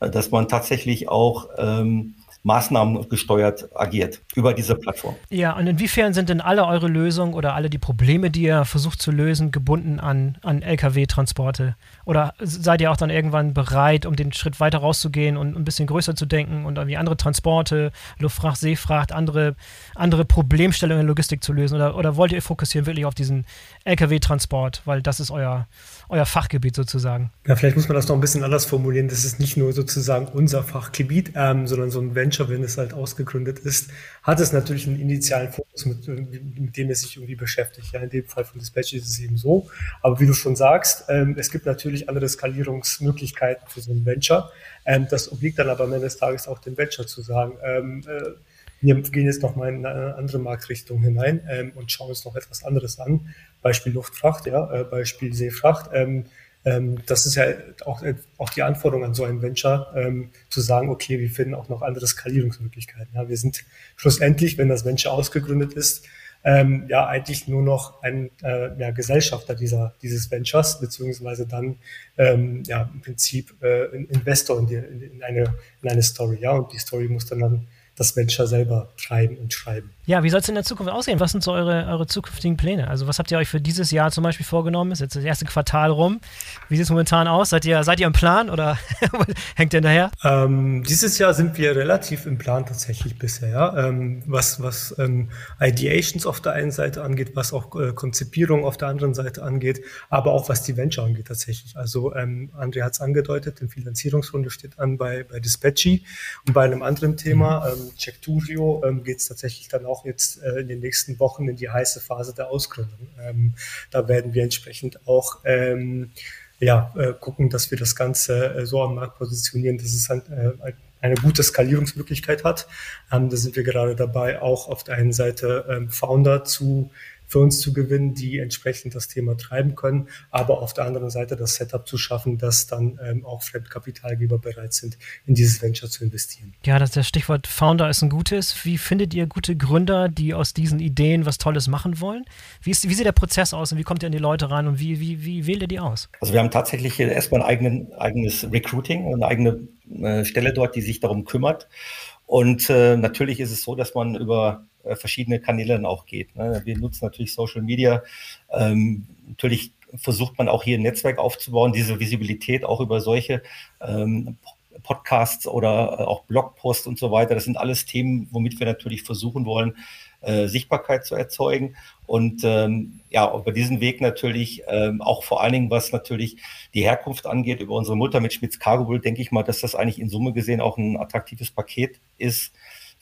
dass man tatsächlich auch ähm, Maßnahmen gesteuert agiert über diese Plattform. Ja, und inwiefern sind denn alle eure Lösungen oder alle die Probleme, die ihr versucht zu lösen, gebunden an, an Lkw-Transporte? Oder seid ihr auch dann irgendwann bereit, um den Schritt weiter rauszugehen und ein bisschen größer zu denken und irgendwie andere Transporte, Luftfracht, Seefracht, andere, andere Problemstellungen in Logistik zu lösen? Oder, oder wollt ihr fokussieren wirklich auf diesen Lkw-Transport, weil das ist euer, euer Fachgebiet sozusagen? Ja, vielleicht muss man das noch ein bisschen anders formulieren. Das ist nicht nur sozusagen unser Fachgebiet, ähm, sondern so ein Venture, wenn es halt ausgegründet ist, hat es natürlich einen initialen Fokus, mit, mit dem es sich irgendwie beschäftigt. Ja, in dem Fall von Dispatch ist es eben so. Aber wie du schon sagst, ähm, es gibt natürlich andere Skalierungsmöglichkeiten für so ein Venture. Ähm, das obliegt dann aber am Ende des Tages auch dem Venture zu sagen, ähm, äh, wir gehen jetzt noch mal in eine andere Marktrichtung hinein ähm, und schauen uns noch etwas anderes an. Beispiel Luftfracht, ja, äh, Beispiel Seefracht. Ähm, ähm, das ist ja auch, äh, auch die Anforderung an so ein Venture, ähm, zu sagen, okay, wir finden auch noch andere Skalierungsmöglichkeiten. Ja, wir sind schlussendlich, wenn das Venture ausgegründet ist, ähm, ja eigentlich nur noch ein äh, ja, Gesellschafter dieser, dieses Ventures, beziehungsweise dann ähm, ja im Prinzip äh, ein Investor in, die, in, eine, in eine Story. Ja, und die Story muss dann, dann das Venture selber treiben und schreiben. Ja, wie soll es in der Zukunft aussehen? Was sind so eure, eure zukünftigen Pläne? Also was habt ihr euch für dieses Jahr zum Beispiel vorgenommen? Ist jetzt das erste Quartal rum. Wie sieht es momentan aus? Seid ihr, seid ihr im Plan oder hängt ihr hinterher? Ähm, dieses Jahr sind wir relativ im Plan tatsächlich bisher. Ja? Ähm, was was ähm, Ideations auf der einen Seite angeht, was auch äh, Konzipierung auf der anderen Seite angeht, aber auch was die Venture angeht tatsächlich. Also ähm, André hat es angedeutet, die Finanzierungsrunde steht an bei, bei Dispatchy und bei einem anderen Thema, mhm. ähm, Checkturio, ähm, geht es tatsächlich dann auch jetzt äh, in den nächsten Wochen in die heiße Phase der Ausgründung. Ähm, da werden wir entsprechend auch ähm, ja, äh, gucken, dass wir das Ganze äh, so am Markt positionieren, dass es halt, äh, eine gute Skalierungsmöglichkeit hat. Ähm, da sind wir gerade dabei, auch auf der einen Seite ähm, Founder zu für uns zu gewinnen, die entsprechend das Thema treiben können, aber auf der anderen Seite das Setup zu schaffen, dass dann ähm, auch Fremdkapitalgeber bereit sind, in dieses Venture zu investieren. Ja, das, das Stichwort Founder ist ein gutes. Wie findet ihr gute Gründer, die aus diesen Ideen was Tolles machen wollen? Wie, ist, wie sieht der Prozess aus und wie kommt ihr an die Leute ran und wie, wie, wie wählt ihr die aus? Also wir haben tatsächlich erstmal ein eigenen, eigenes Recruiting und eine eigene äh, Stelle dort, die sich darum kümmert. Und äh, natürlich ist es so, dass man über äh, verschiedene Kanäle dann auch geht. Ne? Wir nutzen natürlich Social Media. Ähm, natürlich versucht man auch hier ein Netzwerk aufzubauen, diese Visibilität auch über solche ähm, Podcasts oder äh, auch Blogposts und so weiter. Das sind alles Themen, womit wir natürlich versuchen wollen, äh, Sichtbarkeit zu erzeugen. Und ähm, ja, über diesen Weg natürlich ähm, auch vor allen Dingen, was natürlich die Herkunft angeht, über unsere Mutter mit Schmitz Cargo denke ich mal, dass das eigentlich in Summe gesehen auch ein attraktives Paket ist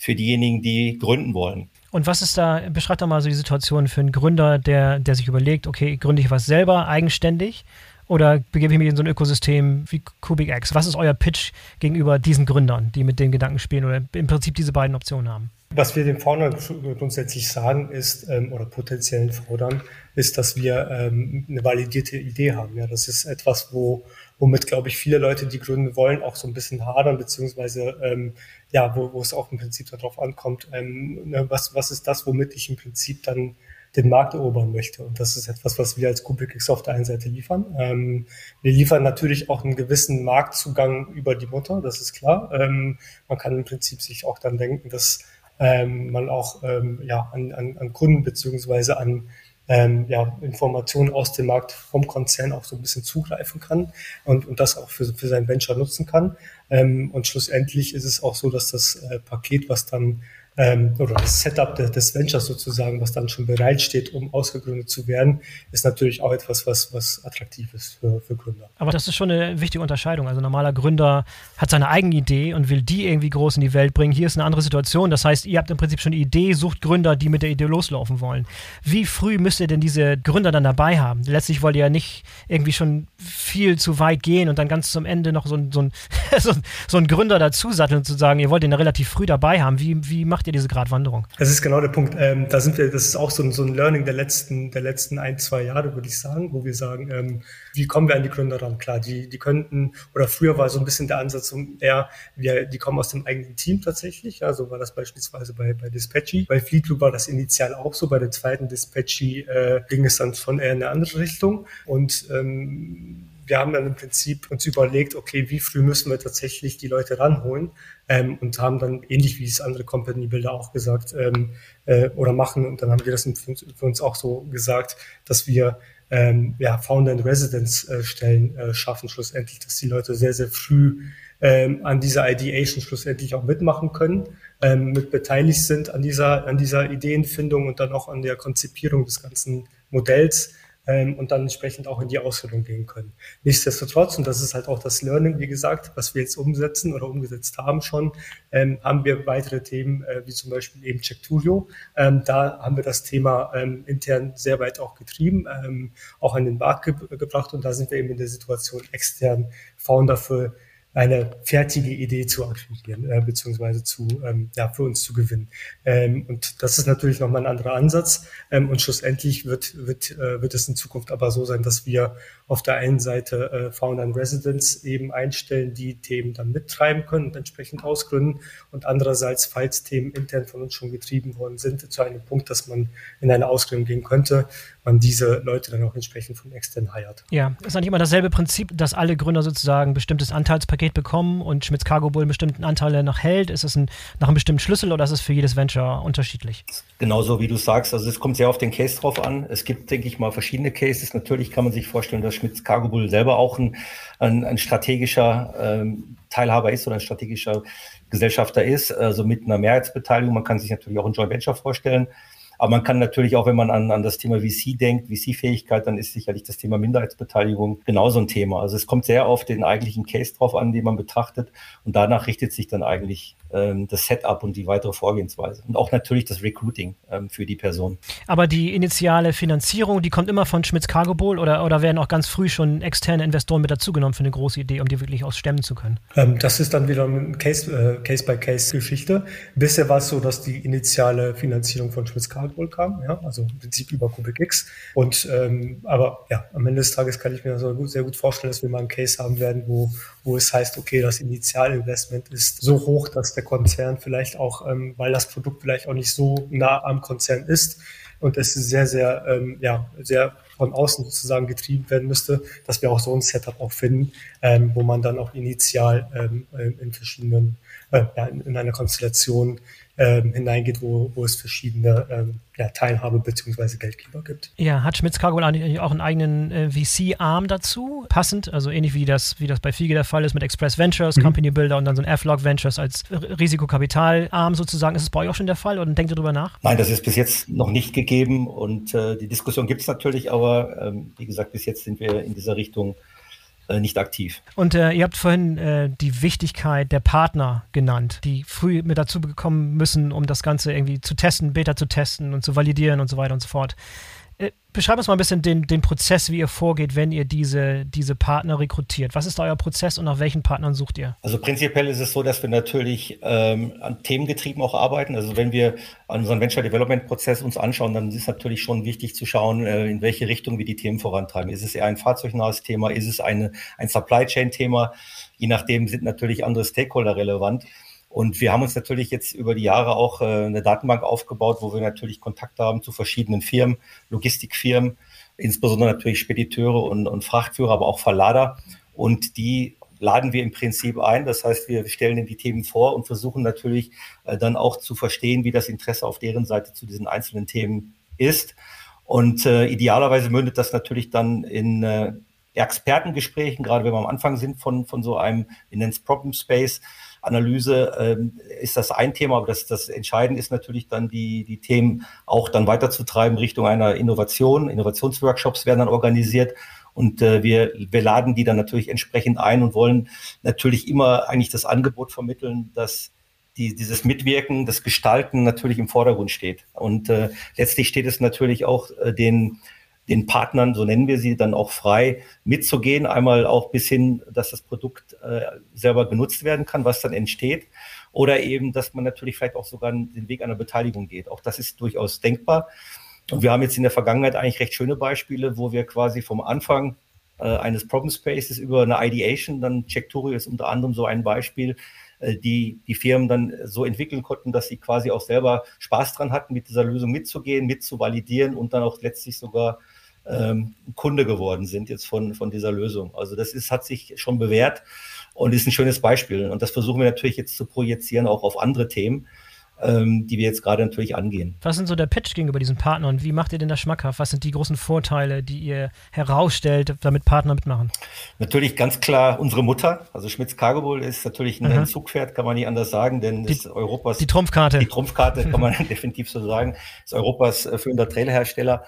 für diejenigen, die gründen wollen. Und was ist da, beschreib doch mal so die Situation für einen Gründer, der, der sich überlegt, okay, gründe ich was selber eigenständig oder begebe ich mich in so ein Ökosystem wie CubicX? Was ist euer Pitch gegenüber diesen Gründern, die mit den Gedanken spielen oder im Prinzip diese beiden Optionen haben? Was wir den Foundern grundsätzlich sagen ist, ähm, oder potenziellen Foundern, ist, dass wir ähm, eine validierte Idee haben. Ja, das ist etwas, wo, womit, glaube ich, viele Leute, die gründen wollen, auch so ein bisschen hadern, beziehungsweise, ähm, ja, wo, wo es auch im Prinzip darauf ankommt, ähm, ne, was, was ist das, womit ich im Prinzip dann den Markt erobern möchte. Und das ist etwas, was wir als CubiCX auf der einen Seite liefern. Ähm, wir liefern natürlich auch einen gewissen Marktzugang über die Mutter, das ist klar. Ähm, man kann im Prinzip sich auch dann denken, dass ähm, man auch ähm, ja, an, an, an Kunden beziehungsweise an ähm, ja, Informationen aus dem Markt vom Konzern auch so ein bisschen zugreifen kann und, und das auch für, für sein Venture nutzen kann. Ähm, und schlussendlich ist es auch so, dass das äh, Paket, was dann ähm, oder das Setup des, des Ventures sozusagen, was dann schon bereitsteht, um ausgegründet zu werden, ist natürlich auch etwas, was, was attraktiv ist für, für Gründer. Aber das ist schon eine wichtige Unterscheidung. Also ein normaler Gründer hat seine eigene Idee und will die irgendwie groß in die Welt bringen. Hier ist eine andere Situation. Das heißt, ihr habt im Prinzip schon eine Idee, sucht Gründer, die mit der Idee loslaufen wollen. Wie früh müsst ihr denn diese Gründer dann dabei haben? Letztlich wollt ihr ja nicht irgendwie schon viel zu weit gehen und dann ganz zum Ende noch so, ein, so, ein, so, ein Gründer dazu satteln und zu sagen, ihr wollt ihn relativ früh dabei haben. Wie, wie macht ihr diese Gratwanderung? Das ist genau der Punkt. Ähm, da sind wir, das ist auch so ein, so ein Learning der letzten, der letzten ein, zwei Jahre, würde ich sagen, wo wir sagen, ähm, wie kommen wir an die Gründer ran? Klar, die, die könnten, oder früher war so ein bisschen der Ansatz, eher, wir, die kommen aus dem eigenen Team tatsächlich. Ja, so war das beispielsweise bei, bei Dispatchy. Bei Fleetloop war das initial auch so. Bei der zweiten Dispatchy äh, ging es dann von eher in eine andere Richtung. Und ähm, wir haben dann im Prinzip uns überlegt, okay, wie früh müssen wir tatsächlich die Leute ranholen ähm, und haben dann ähnlich wie es andere Company Builder auch gesagt ähm, äh, oder machen und dann haben wir das für uns auch so gesagt, dass wir ähm, ja, Founder and Residence äh, Stellen äh, schaffen schlussendlich, dass die Leute sehr, sehr früh ähm, an dieser Ideation schlussendlich auch mitmachen können, ähm, mit beteiligt sind an dieser, an dieser Ideenfindung und dann auch an der Konzipierung des ganzen Modells ähm, und dann entsprechend auch in die Ausführung gehen können. Nichtsdestotrotz, und das ist halt auch das Learning, wie gesagt, was wir jetzt umsetzen oder umgesetzt haben schon, ähm, haben wir weitere Themen, äh, wie zum Beispiel eben Checkturio. Ähm, da haben wir das Thema ähm, intern sehr weit auch getrieben, ähm, auch an den Markt ge gebracht und da sind wir eben in der Situation, extern Founder für eine fertige Idee zu akquirieren, äh, beziehungsweise zu, ähm, ja, für uns zu gewinnen. Ähm, und das ist natürlich nochmal ein anderer Ansatz. Ähm, und schlussendlich wird, wird, äh, wird es in Zukunft aber so sein, dass wir auf der einen Seite äh, Founder and Residents eben einstellen, die Themen dann mittreiben können und entsprechend ausgründen. Und andererseits, falls Themen intern von uns schon getrieben worden sind, zu einem Punkt, dass man in eine Ausgründung gehen könnte, man diese Leute dann auch entsprechend von extern heiert. Ja, ist eigentlich immer dasselbe Prinzip, dass alle Gründer sozusagen ein bestimmtes Anteilspaket bekommen und Schmitz Cargo Bull bestimmten Anteile noch hält. Ist es ein, nach einem bestimmten Schlüssel oder ist es für jedes Venture unterschiedlich? Genauso wie du sagst, also es kommt sehr auf den Case drauf an. Es gibt, denke ich mal, verschiedene Cases. Natürlich kann man sich vorstellen, dass Schmitz Cargo Bull selber auch ein, ein, ein strategischer ähm, Teilhaber ist oder ein strategischer Gesellschafter ist, also mit einer Mehrheitsbeteiligung. Man kann sich natürlich auch ein Joint Venture vorstellen. Aber man kann natürlich auch, wenn man an, an das Thema VC denkt, VC-Fähigkeit, dann ist sicherlich das Thema Minderheitsbeteiligung genauso ein Thema. Also es kommt sehr auf den eigentlichen Case drauf an, den man betrachtet. Und danach richtet sich dann eigentlich das Setup und die weitere Vorgehensweise. Und auch natürlich das Recruiting ähm, für die Person. Aber die initiale Finanzierung, die kommt immer von Schmitz Cargo Bowl oder, oder werden auch ganz früh schon externe Investoren mit dazugenommen für eine große Idee, um die wirklich ausstemmen zu können? Ähm, das ist dann wieder eine Case-by-Case-Geschichte. Äh, Case Bisher war es so, dass die initiale Finanzierung von Schmitz Cargo Bowl kam, ja, also im Prinzip über CubicX. Und ähm, aber ja, am Ende des Tages kann ich mir also sehr gut vorstellen, dass wir mal einen Case haben werden, wo, wo es heißt, okay, das Initialinvestment ist so hoch, dass der Konzern vielleicht auch, ähm, weil das Produkt vielleicht auch nicht so nah am Konzern ist und es sehr, sehr, ähm, ja, sehr von außen sozusagen getrieben werden müsste, dass wir auch so ein Setup auch finden, ähm, wo man dann auch initial ähm, in verschiedenen, äh, ja, in, in einer Konstellation ähm, hineingeht, wo, wo es verschiedene ähm, ja, Teilhabe bzw. Geldgeber gibt. Ja, hat Schmitz Cargo eigentlich auch einen eigenen äh, VC-Arm dazu? Passend, also ähnlich wie das, wie das bei Fiege der Fall ist mit Express Ventures, mhm. Company Builder und dann so ein F-Log Ventures als Risikokapital-Arm sozusagen. Ist es bei euch auch schon der Fall oder denkt ihr darüber nach? Nein, das ist bis jetzt noch nicht gegeben und äh, die Diskussion gibt es natürlich, aber ähm, wie gesagt, bis jetzt sind wir in dieser Richtung äh, nicht aktiv. Und äh, ihr habt vorhin äh, die Wichtigkeit der Partner genannt, die früh mit dazu bekommen müssen, um das Ganze irgendwie zu testen, Beta zu testen und zu validieren und so weiter und so fort. Äh, beschreib uns mal ein bisschen den, den Prozess, wie ihr vorgeht, wenn ihr diese, diese Partner rekrutiert. Was ist euer Prozess und nach welchen Partnern sucht ihr? Also prinzipiell ist es so, dass wir natürlich ähm, an Themengetrieben auch arbeiten. Also wenn wir an unseren Venture Development Prozess uns anschauen, dann ist es natürlich schon wichtig zu schauen, äh, in welche Richtung wir die Themen vorantreiben. Ist es eher ein fahrzeugnahes Thema? Ist es eine, ein Supply Chain Thema? Je nachdem sind natürlich andere Stakeholder relevant. Und wir haben uns natürlich jetzt über die Jahre auch äh, eine Datenbank aufgebaut, wo wir natürlich Kontakt haben zu verschiedenen Firmen, Logistikfirmen, insbesondere natürlich Spediteure und, und Frachtführer, aber auch Verlader. Und die laden wir im Prinzip ein. Das heißt, wir stellen ihnen die Themen vor und versuchen natürlich äh, dann auch zu verstehen, wie das Interesse auf deren Seite zu diesen einzelnen Themen ist. Und äh, idealerweise mündet das natürlich dann in äh, Expertengesprächen, gerade wenn wir am Anfang sind von, von so einem, wir nennen es Problem Space, Analyse ähm, ist das ein Thema, aber das, das Entscheidende ist natürlich dann die, die Themen auch dann weiterzutreiben Richtung einer Innovation. Innovationsworkshops werden dann organisiert und äh, wir, wir laden die dann natürlich entsprechend ein und wollen natürlich immer eigentlich das Angebot vermitteln, dass die, dieses Mitwirken, das Gestalten natürlich im Vordergrund steht. Und äh, letztlich steht es natürlich auch äh, den den Partnern, so nennen wir sie, dann auch frei mitzugehen. Einmal auch bis hin, dass das Produkt äh, selber genutzt werden kann, was dann entsteht. Oder eben, dass man natürlich vielleicht auch sogar den Weg einer Beteiligung geht. Auch das ist durchaus denkbar. Und wir haben jetzt in der Vergangenheit eigentlich recht schöne Beispiele, wo wir quasi vom Anfang äh, eines Problem Spaces über eine Ideation, dann Checktory ist unter anderem so ein Beispiel, äh, die die Firmen dann so entwickeln konnten, dass sie quasi auch selber Spaß dran hatten, mit dieser Lösung mitzugehen, mitzuvalidieren und dann auch letztlich sogar ähm, Kunde geworden sind jetzt von, von dieser Lösung. Also das ist, hat sich schon bewährt und ist ein schönes Beispiel. Und das versuchen wir natürlich jetzt zu projizieren auch auf andere Themen, ähm, die wir jetzt gerade natürlich angehen. Was sind so der Pitch gegenüber diesen Partnern? Wie macht ihr denn das schmackhaft? Was sind die großen Vorteile, die ihr herausstellt, damit Partner mitmachen? Natürlich ganz klar unsere Mutter. Also Schmitz Cargo Bull ist natürlich ein, mhm. Zugpferd, kann man nicht anders sagen, denn die, ist Europas. Die Trumpfkarte. Die Trumpfkarte kann man definitiv so sagen. Ist Europas äh, führender Trailerhersteller.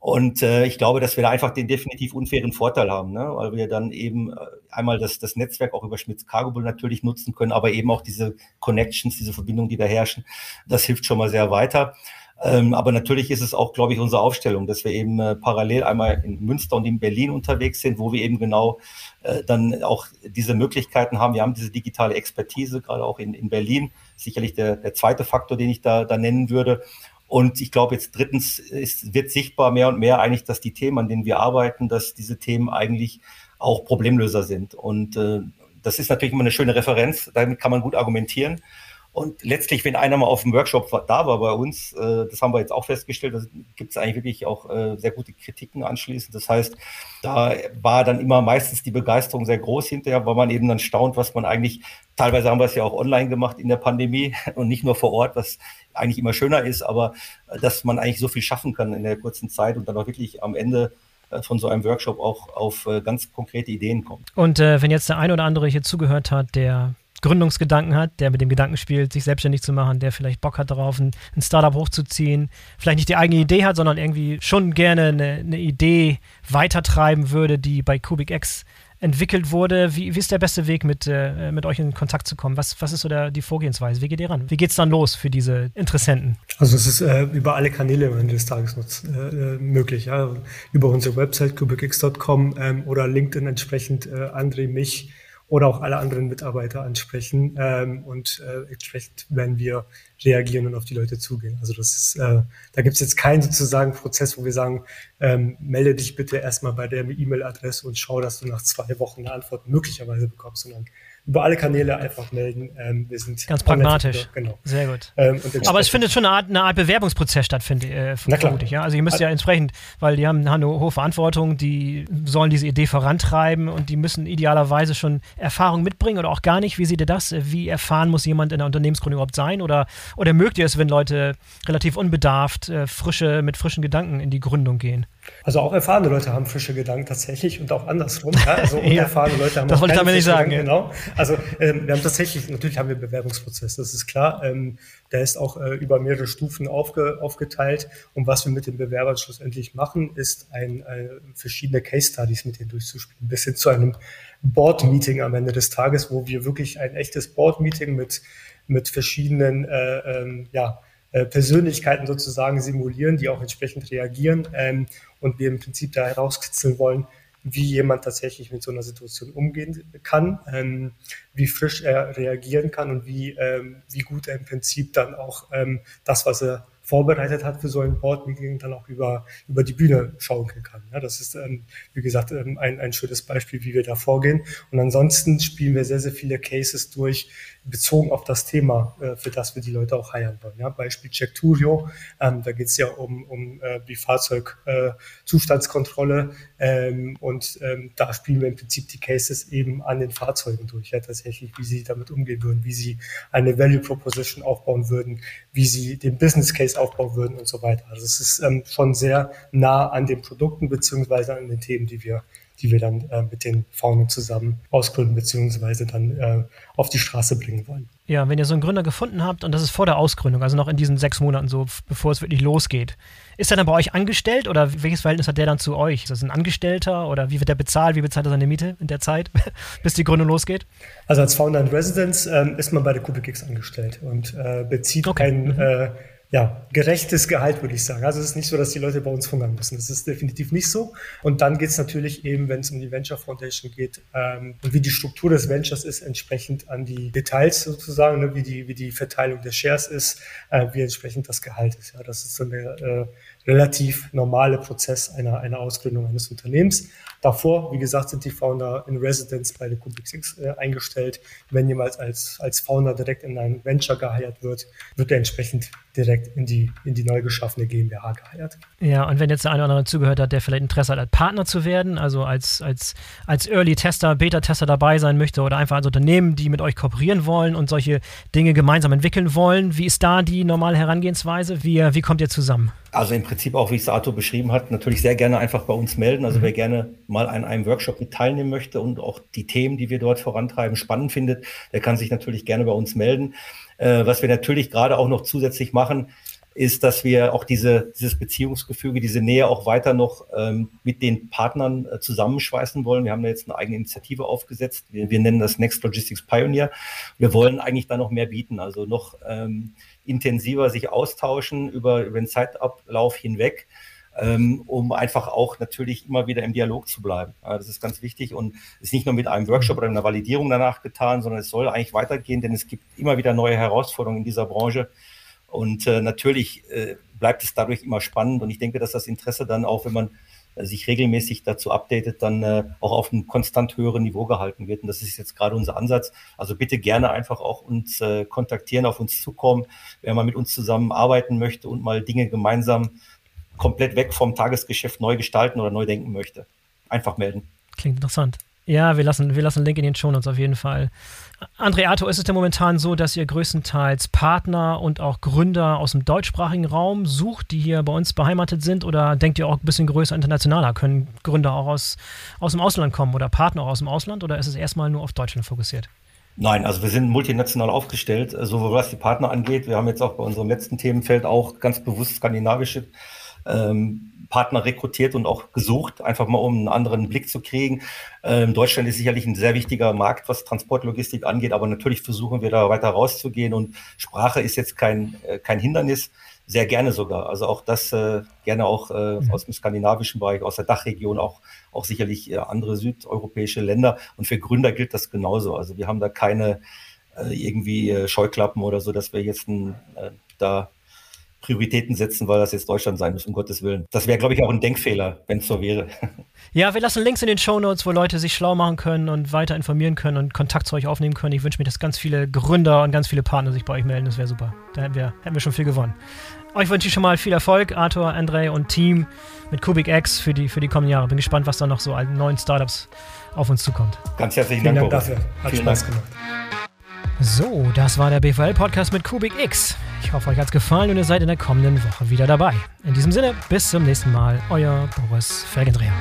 Und äh, ich glaube, dass wir da einfach den definitiv unfairen Vorteil haben, ne? weil wir dann eben äh, einmal das, das Netzwerk auch über Schmitz Cargo Bull natürlich nutzen können, aber eben auch diese Connections, diese Verbindungen, die da herrschen, das hilft schon mal sehr weiter. Ähm, aber natürlich ist es auch, glaube ich, unsere Aufstellung, dass wir eben äh, parallel einmal in Münster und in Berlin unterwegs sind, wo wir eben genau äh, dann auch diese Möglichkeiten haben. Wir haben diese digitale Expertise, gerade auch in, in Berlin, sicherlich der, der zweite Faktor, den ich da, da nennen würde. Und ich glaube, jetzt drittens ist, wird sichtbar mehr und mehr eigentlich, dass die Themen, an denen wir arbeiten, dass diese Themen eigentlich auch Problemlöser sind. Und äh, das ist natürlich immer eine schöne Referenz. Damit kann man gut argumentieren. Und letztlich, wenn einer mal auf dem Workshop da war bei uns, äh, das haben wir jetzt auch festgestellt, da gibt es eigentlich wirklich auch äh, sehr gute Kritiken anschließend. Das heißt, da war dann immer meistens die Begeisterung sehr groß hinterher, weil man eben dann staunt, was man eigentlich, teilweise haben wir es ja auch online gemacht in der Pandemie und nicht nur vor Ort, was eigentlich immer schöner ist, aber äh, dass man eigentlich so viel schaffen kann in der kurzen Zeit und dann auch wirklich am Ende äh, von so einem Workshop auch auf äh, ganz konkrete Ideen kommt. Und äh, wenn jetzt der ein oder andere hier zugehört hat, der Gründungsgedanken hat, der mit dem Gedanken spielt, sich selbstständig zu machen, der vielleicht Bock hat darauf, ein, ein Startup hochzuziehen, vielleicht nicht die eigene Idee hat, sondern irgendwie schon gerne eine, eine Idee weitertreiben würde, die bei CubicX entwickelt wurde. Wie, wie ist der beste Weg, mit, äh, mit euch in Kontakt zu kommen? Was, was ist so der, die Vorgehensweise? Wie geht ihr ran? Wie geht es dann los für diese Interessenten? Also es ist äh, über alle Kanäle am Ende des Tages äh, äh, möglich. Ja? Über unsere Website kubikx.com ähm, oder LinkedIn entsprechend äh, André, mich oder auch alle anderen Mitarbeiter ansprechen ähm, und äh, entsprechend werden wir reagieren und auf die Leute zugehen. Also das ist, äh, da gibt es jetzt keinen sozusagen Prozess, wo wir sagen, ähm, melde dich bitte erstmal bei der E-Mail-Adresse und schau, dass du nach zwei Wochen eine Antwort möglicherweise bekommst, sondern über alle Kanäle einfach melden. Ähm, wir sind ganz pragmatisch. Genau. Sehr gut. Ähm, Aber es findet schon eine Art, eine Art Bewerbungsprozess statt, finde äh, ich. Ja? Also ihr müsst ja entsprechend, weil die haben, haben eine hohe Verantwortung, die sollen diese Idee vorantreiben und die müssen idealerweise schon Erfahrung mitbringen oder auch gar nicht. Wie seht ihr das? Wie erfahren muss jemand in der Unternehmensgründung überhaupt sein? Oder, oder mögt ihr es, wenn Leute relativ unbedarft, äh, frische, mit frischen Gedanken in die Gründung gehen? Also auch erfahrene Leute haben frische Gedanken tatsächlich und auch andersrum. Ja? Also unerfahrene ja, Leute haben das wollte ich damit nicht sagen. Genau. Also ähm, wir haben tatsächlich, natürlich haben wir Bewerbungsprozess, das ist klar. Ähm, der ist auch äh, über mehrere Stufen aufge, aufgeteilt. Und was wir mit den Bewerbern schlussendlich machen, ist ein, ein, verschiedene Case Studies mit denen durchzuspielen, bis hin zu einem Board-Meeting am Ende des Tages, wo wir wirklich ein echtes Board-Meeting mit, mit verschiedenen äh, ähm, ja, äh, Persönlichkeiten sozusagen simulieren, die auch entsprechend reagieren ähm, und wir im Prinzip da herauskitzeln wollen, wie jemand tatsächlich mit so einer Situation umgehen kann, ähm, wie frisch er reagieren kann und wie, ähm, wie gut er im Prinzip dann auch ähm, das, was er vorbereitet hat für so ein Board-Meeting, dann auch über, über die Bühne schaukeln kann. Ja, das ist, ähm, wie gesagt, ähm, ein, ein schönes Beispiel, wie wir da vorgehen. Und ansonsten spielen wir sehr, sehr viele Cases durch, bezogen auf das Thema, äh, für das wir die Leute auch heiern wollen. Ja, Beispiel Checkturio, ähm, da geht es ja um, um äh, die Fahrzeugzustandskontrolle äh, ähm, und ähm, da spielen wir im Prinzip die Cases eben an den Fahrzeugen durch, ja, tatsächlich, wie sie damit umgehen würden, wie sie eine Value Proposition aufbauen würden, wie sie den Business Case aufbauen würden und so weiter. Also es ist ähm, schon sehr nah an den Produkten beziehungsweise an den Themen, die wir die wir dann äh, mit den Faunen zusammen ausgründen beziehungsweise dann äh, auf die Straße bringen wollen. Ja, wenn ihr so einen Gründer gefunden habt und das ist vor der Ausgründung, also noch in diesen sechs Monaten so, bevor es wirklich losgeht, ist er dann bei euch angestellt oder welches Verhältnis hat der dann zu euch? Ist das ein Angestellter oder wie wird der bezahlt? Wie bezahlt er seine Miete in der Zeit, bis die Gründung losgeht? Also als Founder in Residence ähm, ist man bei der Kubikix angestellt und äh, bezieht okay. ein mhm. Ja, gerechtes Gehalt, würde ich sagen. Also es ist nicht so, dass die Leute bei uns hungern müssen. Das ist definitiv nicht so. Und dann geht es natürlich eben, wenn es um die Venture Foundation geht ähm, und wie die Struktur des Ventures ist, entsprechend an die Details sozusagen, ne, wie, die, wie die Verteilung der Shares ist, äh, wie entsprechend das Gehalt ist. Ja, das ist so der äh, relativ normale Prozess einer, einer Ausgründung eines Unternehmens. Davor, wie gesagt, sind die Founder in Residence bei der Kubix äh, eingestellt. Wenn jemals als, als Founder direkt in ein Venture geheiert wird, wird er entsprechend direkt in die, in die neu geschaffene GmbH geheiert. Ja, und wenn jetzt der eine oder andere zugehört hat, der vielleicht Interesse hat, als Partner zu werden, also als, als, als Early-Tester, Beta-Tester dabei sein möchte oder einfach als Unternehmen, die mit euch kooperieren wollen und solche Dinge gemeinsam entwickeln wollen, wie ist da die normale Herangehensweise? Wie, wie kommt ihr zusammen? Also im Prinzip auch, wie es Arthur beschrieben hat, natürlich sehr gerne einfach bei uns melden. Also mhm. wer gerne mal an einem Workshop mit teilnehmen möchte und auch die Themen, die wir dort vorantreiben, spannend findet, der kann sich natürlich gerne bei uns melden. Äh, was wir natürlich gerade auch noch zusätzlich machen, ist, dass wir auch diese, dieses Beziehungsgefüge, diese Nähe auch weiter noch ähm, mit den Partnern äh, zusammenschweißen wollen. Wir haben da jetzt eine eigene Initiative aufgesetzt. Wir, wir nennen das Next Logistics Pioneer. Wir wollen eigentlich da noch mehr bieten, also noch ähm, intensiver sich austauschen über, über den Zeitablauf hinweg, ähm, um einfach auch natürlich immer wieder im Dialog zu bleiben. Das ist ganz wichtig und ist nicht nur mit einem Workshop oder einer Validierung danach getan, sondern es soll eigentlich weitergehen, denn es gibt immer wieder neue Herausforderungen in dieser Branche. Und äh, natürlich äh, bleibt es dadurch immer spannend und ich denke, dass das Interesse dann auch, wenn man sich regelmäßig dazu updatet, dann äh, auch auf einem konstant höheren Niveau gehalten wird. Und das ist jetzt gerade unser Ansatz. Also bitte gerne einfach auch uns äh, kontaktieren, auf uns zukommen, wer mal mit uns zusammen arbeiten möchte und mal Dinge gemeinsam komplett weg vom Tagesgeschäft neu gestalten oder neu denken möchte. Einfach melden. Klingt interessant. Ja, wir lassen, wir lassen Link in den Show Notes auf jeden Fall. Andreato, ist es denn momentan so, dass ihr größtenteils Partner und auch Gründer aus dem deutschsprachigen Raum sucht, die hier bei uns beheimatet sind? Oder denkt ihr auch ein bisschen größer internationaler? Können Gründer auch aus, aus dem Ausland kommen oder Partner auch aus dem Ausland? Oder ist es erstmal nur auf Deutschland fokussiert? Nein, also wir sind multinational aufgestellt, sowohl was die Partner angeht. Wir haben jetzt auch bei unserem letzten Themenfeld auch ganz bewusst skandinavische ähm, Partner rekrutiert und auch gesucht, einfach mal um einen anderen Blick zu kriegen. Ähm, Deutschland ist sicherlich ein sehr wichtiger Markt, was Transportlogistik angeht, aber natürlich versuchen wir da weiter rauszugehen und Sprache ist jetzt kein, äh, kein Hindernis, sehr gerne sogar. Also auch das äh, gerne auch äh, mhm. aus dem skandinavischen Bereich, aus der Dachregion, auch, auch sicherlich äh, andere südeuropäische Länder. Und für Gründer gilt das genauso. Also wir haben da keine äh, irgendwie äh, Scheuklappen oder so, dass wir jetzt ein, da Prioritäten setzen, weil das jetzt Deutschland sein muss, um Gottes Willen. Das wäre, glaube ich, auch ein Denkfehler, wenn es so wäre. Ja, wir lassen Links in den Show Notes, wo Leute sich schlau machen können und weiter informieren können und Kontakt zu euch aufnehmen können. Ich wünsche mir, dass ganz viele Gründer und ganz viele Partner sich bei euch melden. Das wäre super. Da hätten wir, hätten wir schon viel gewonnen. Euch wünsche ich schon mal viel Erfolg, Arthur, Andre und Team mit Kubik X für die, für die kommenden Jahre. Bin gespannt, was da noch so an neuen Startups auf uns zukommt. Ganz herzlichen Vielen Dank, Dank dafür. Hat Vielen Spaß Dank. gemacht. So, das war der BVL-Podcast mit Kubik X. Ich hoffe, euch hat es gefallen und ihr seid in der kommenden Woche wieder dabei. In diesem Sinne, bis zum nächsten Mal, euer Boris Felgendreher.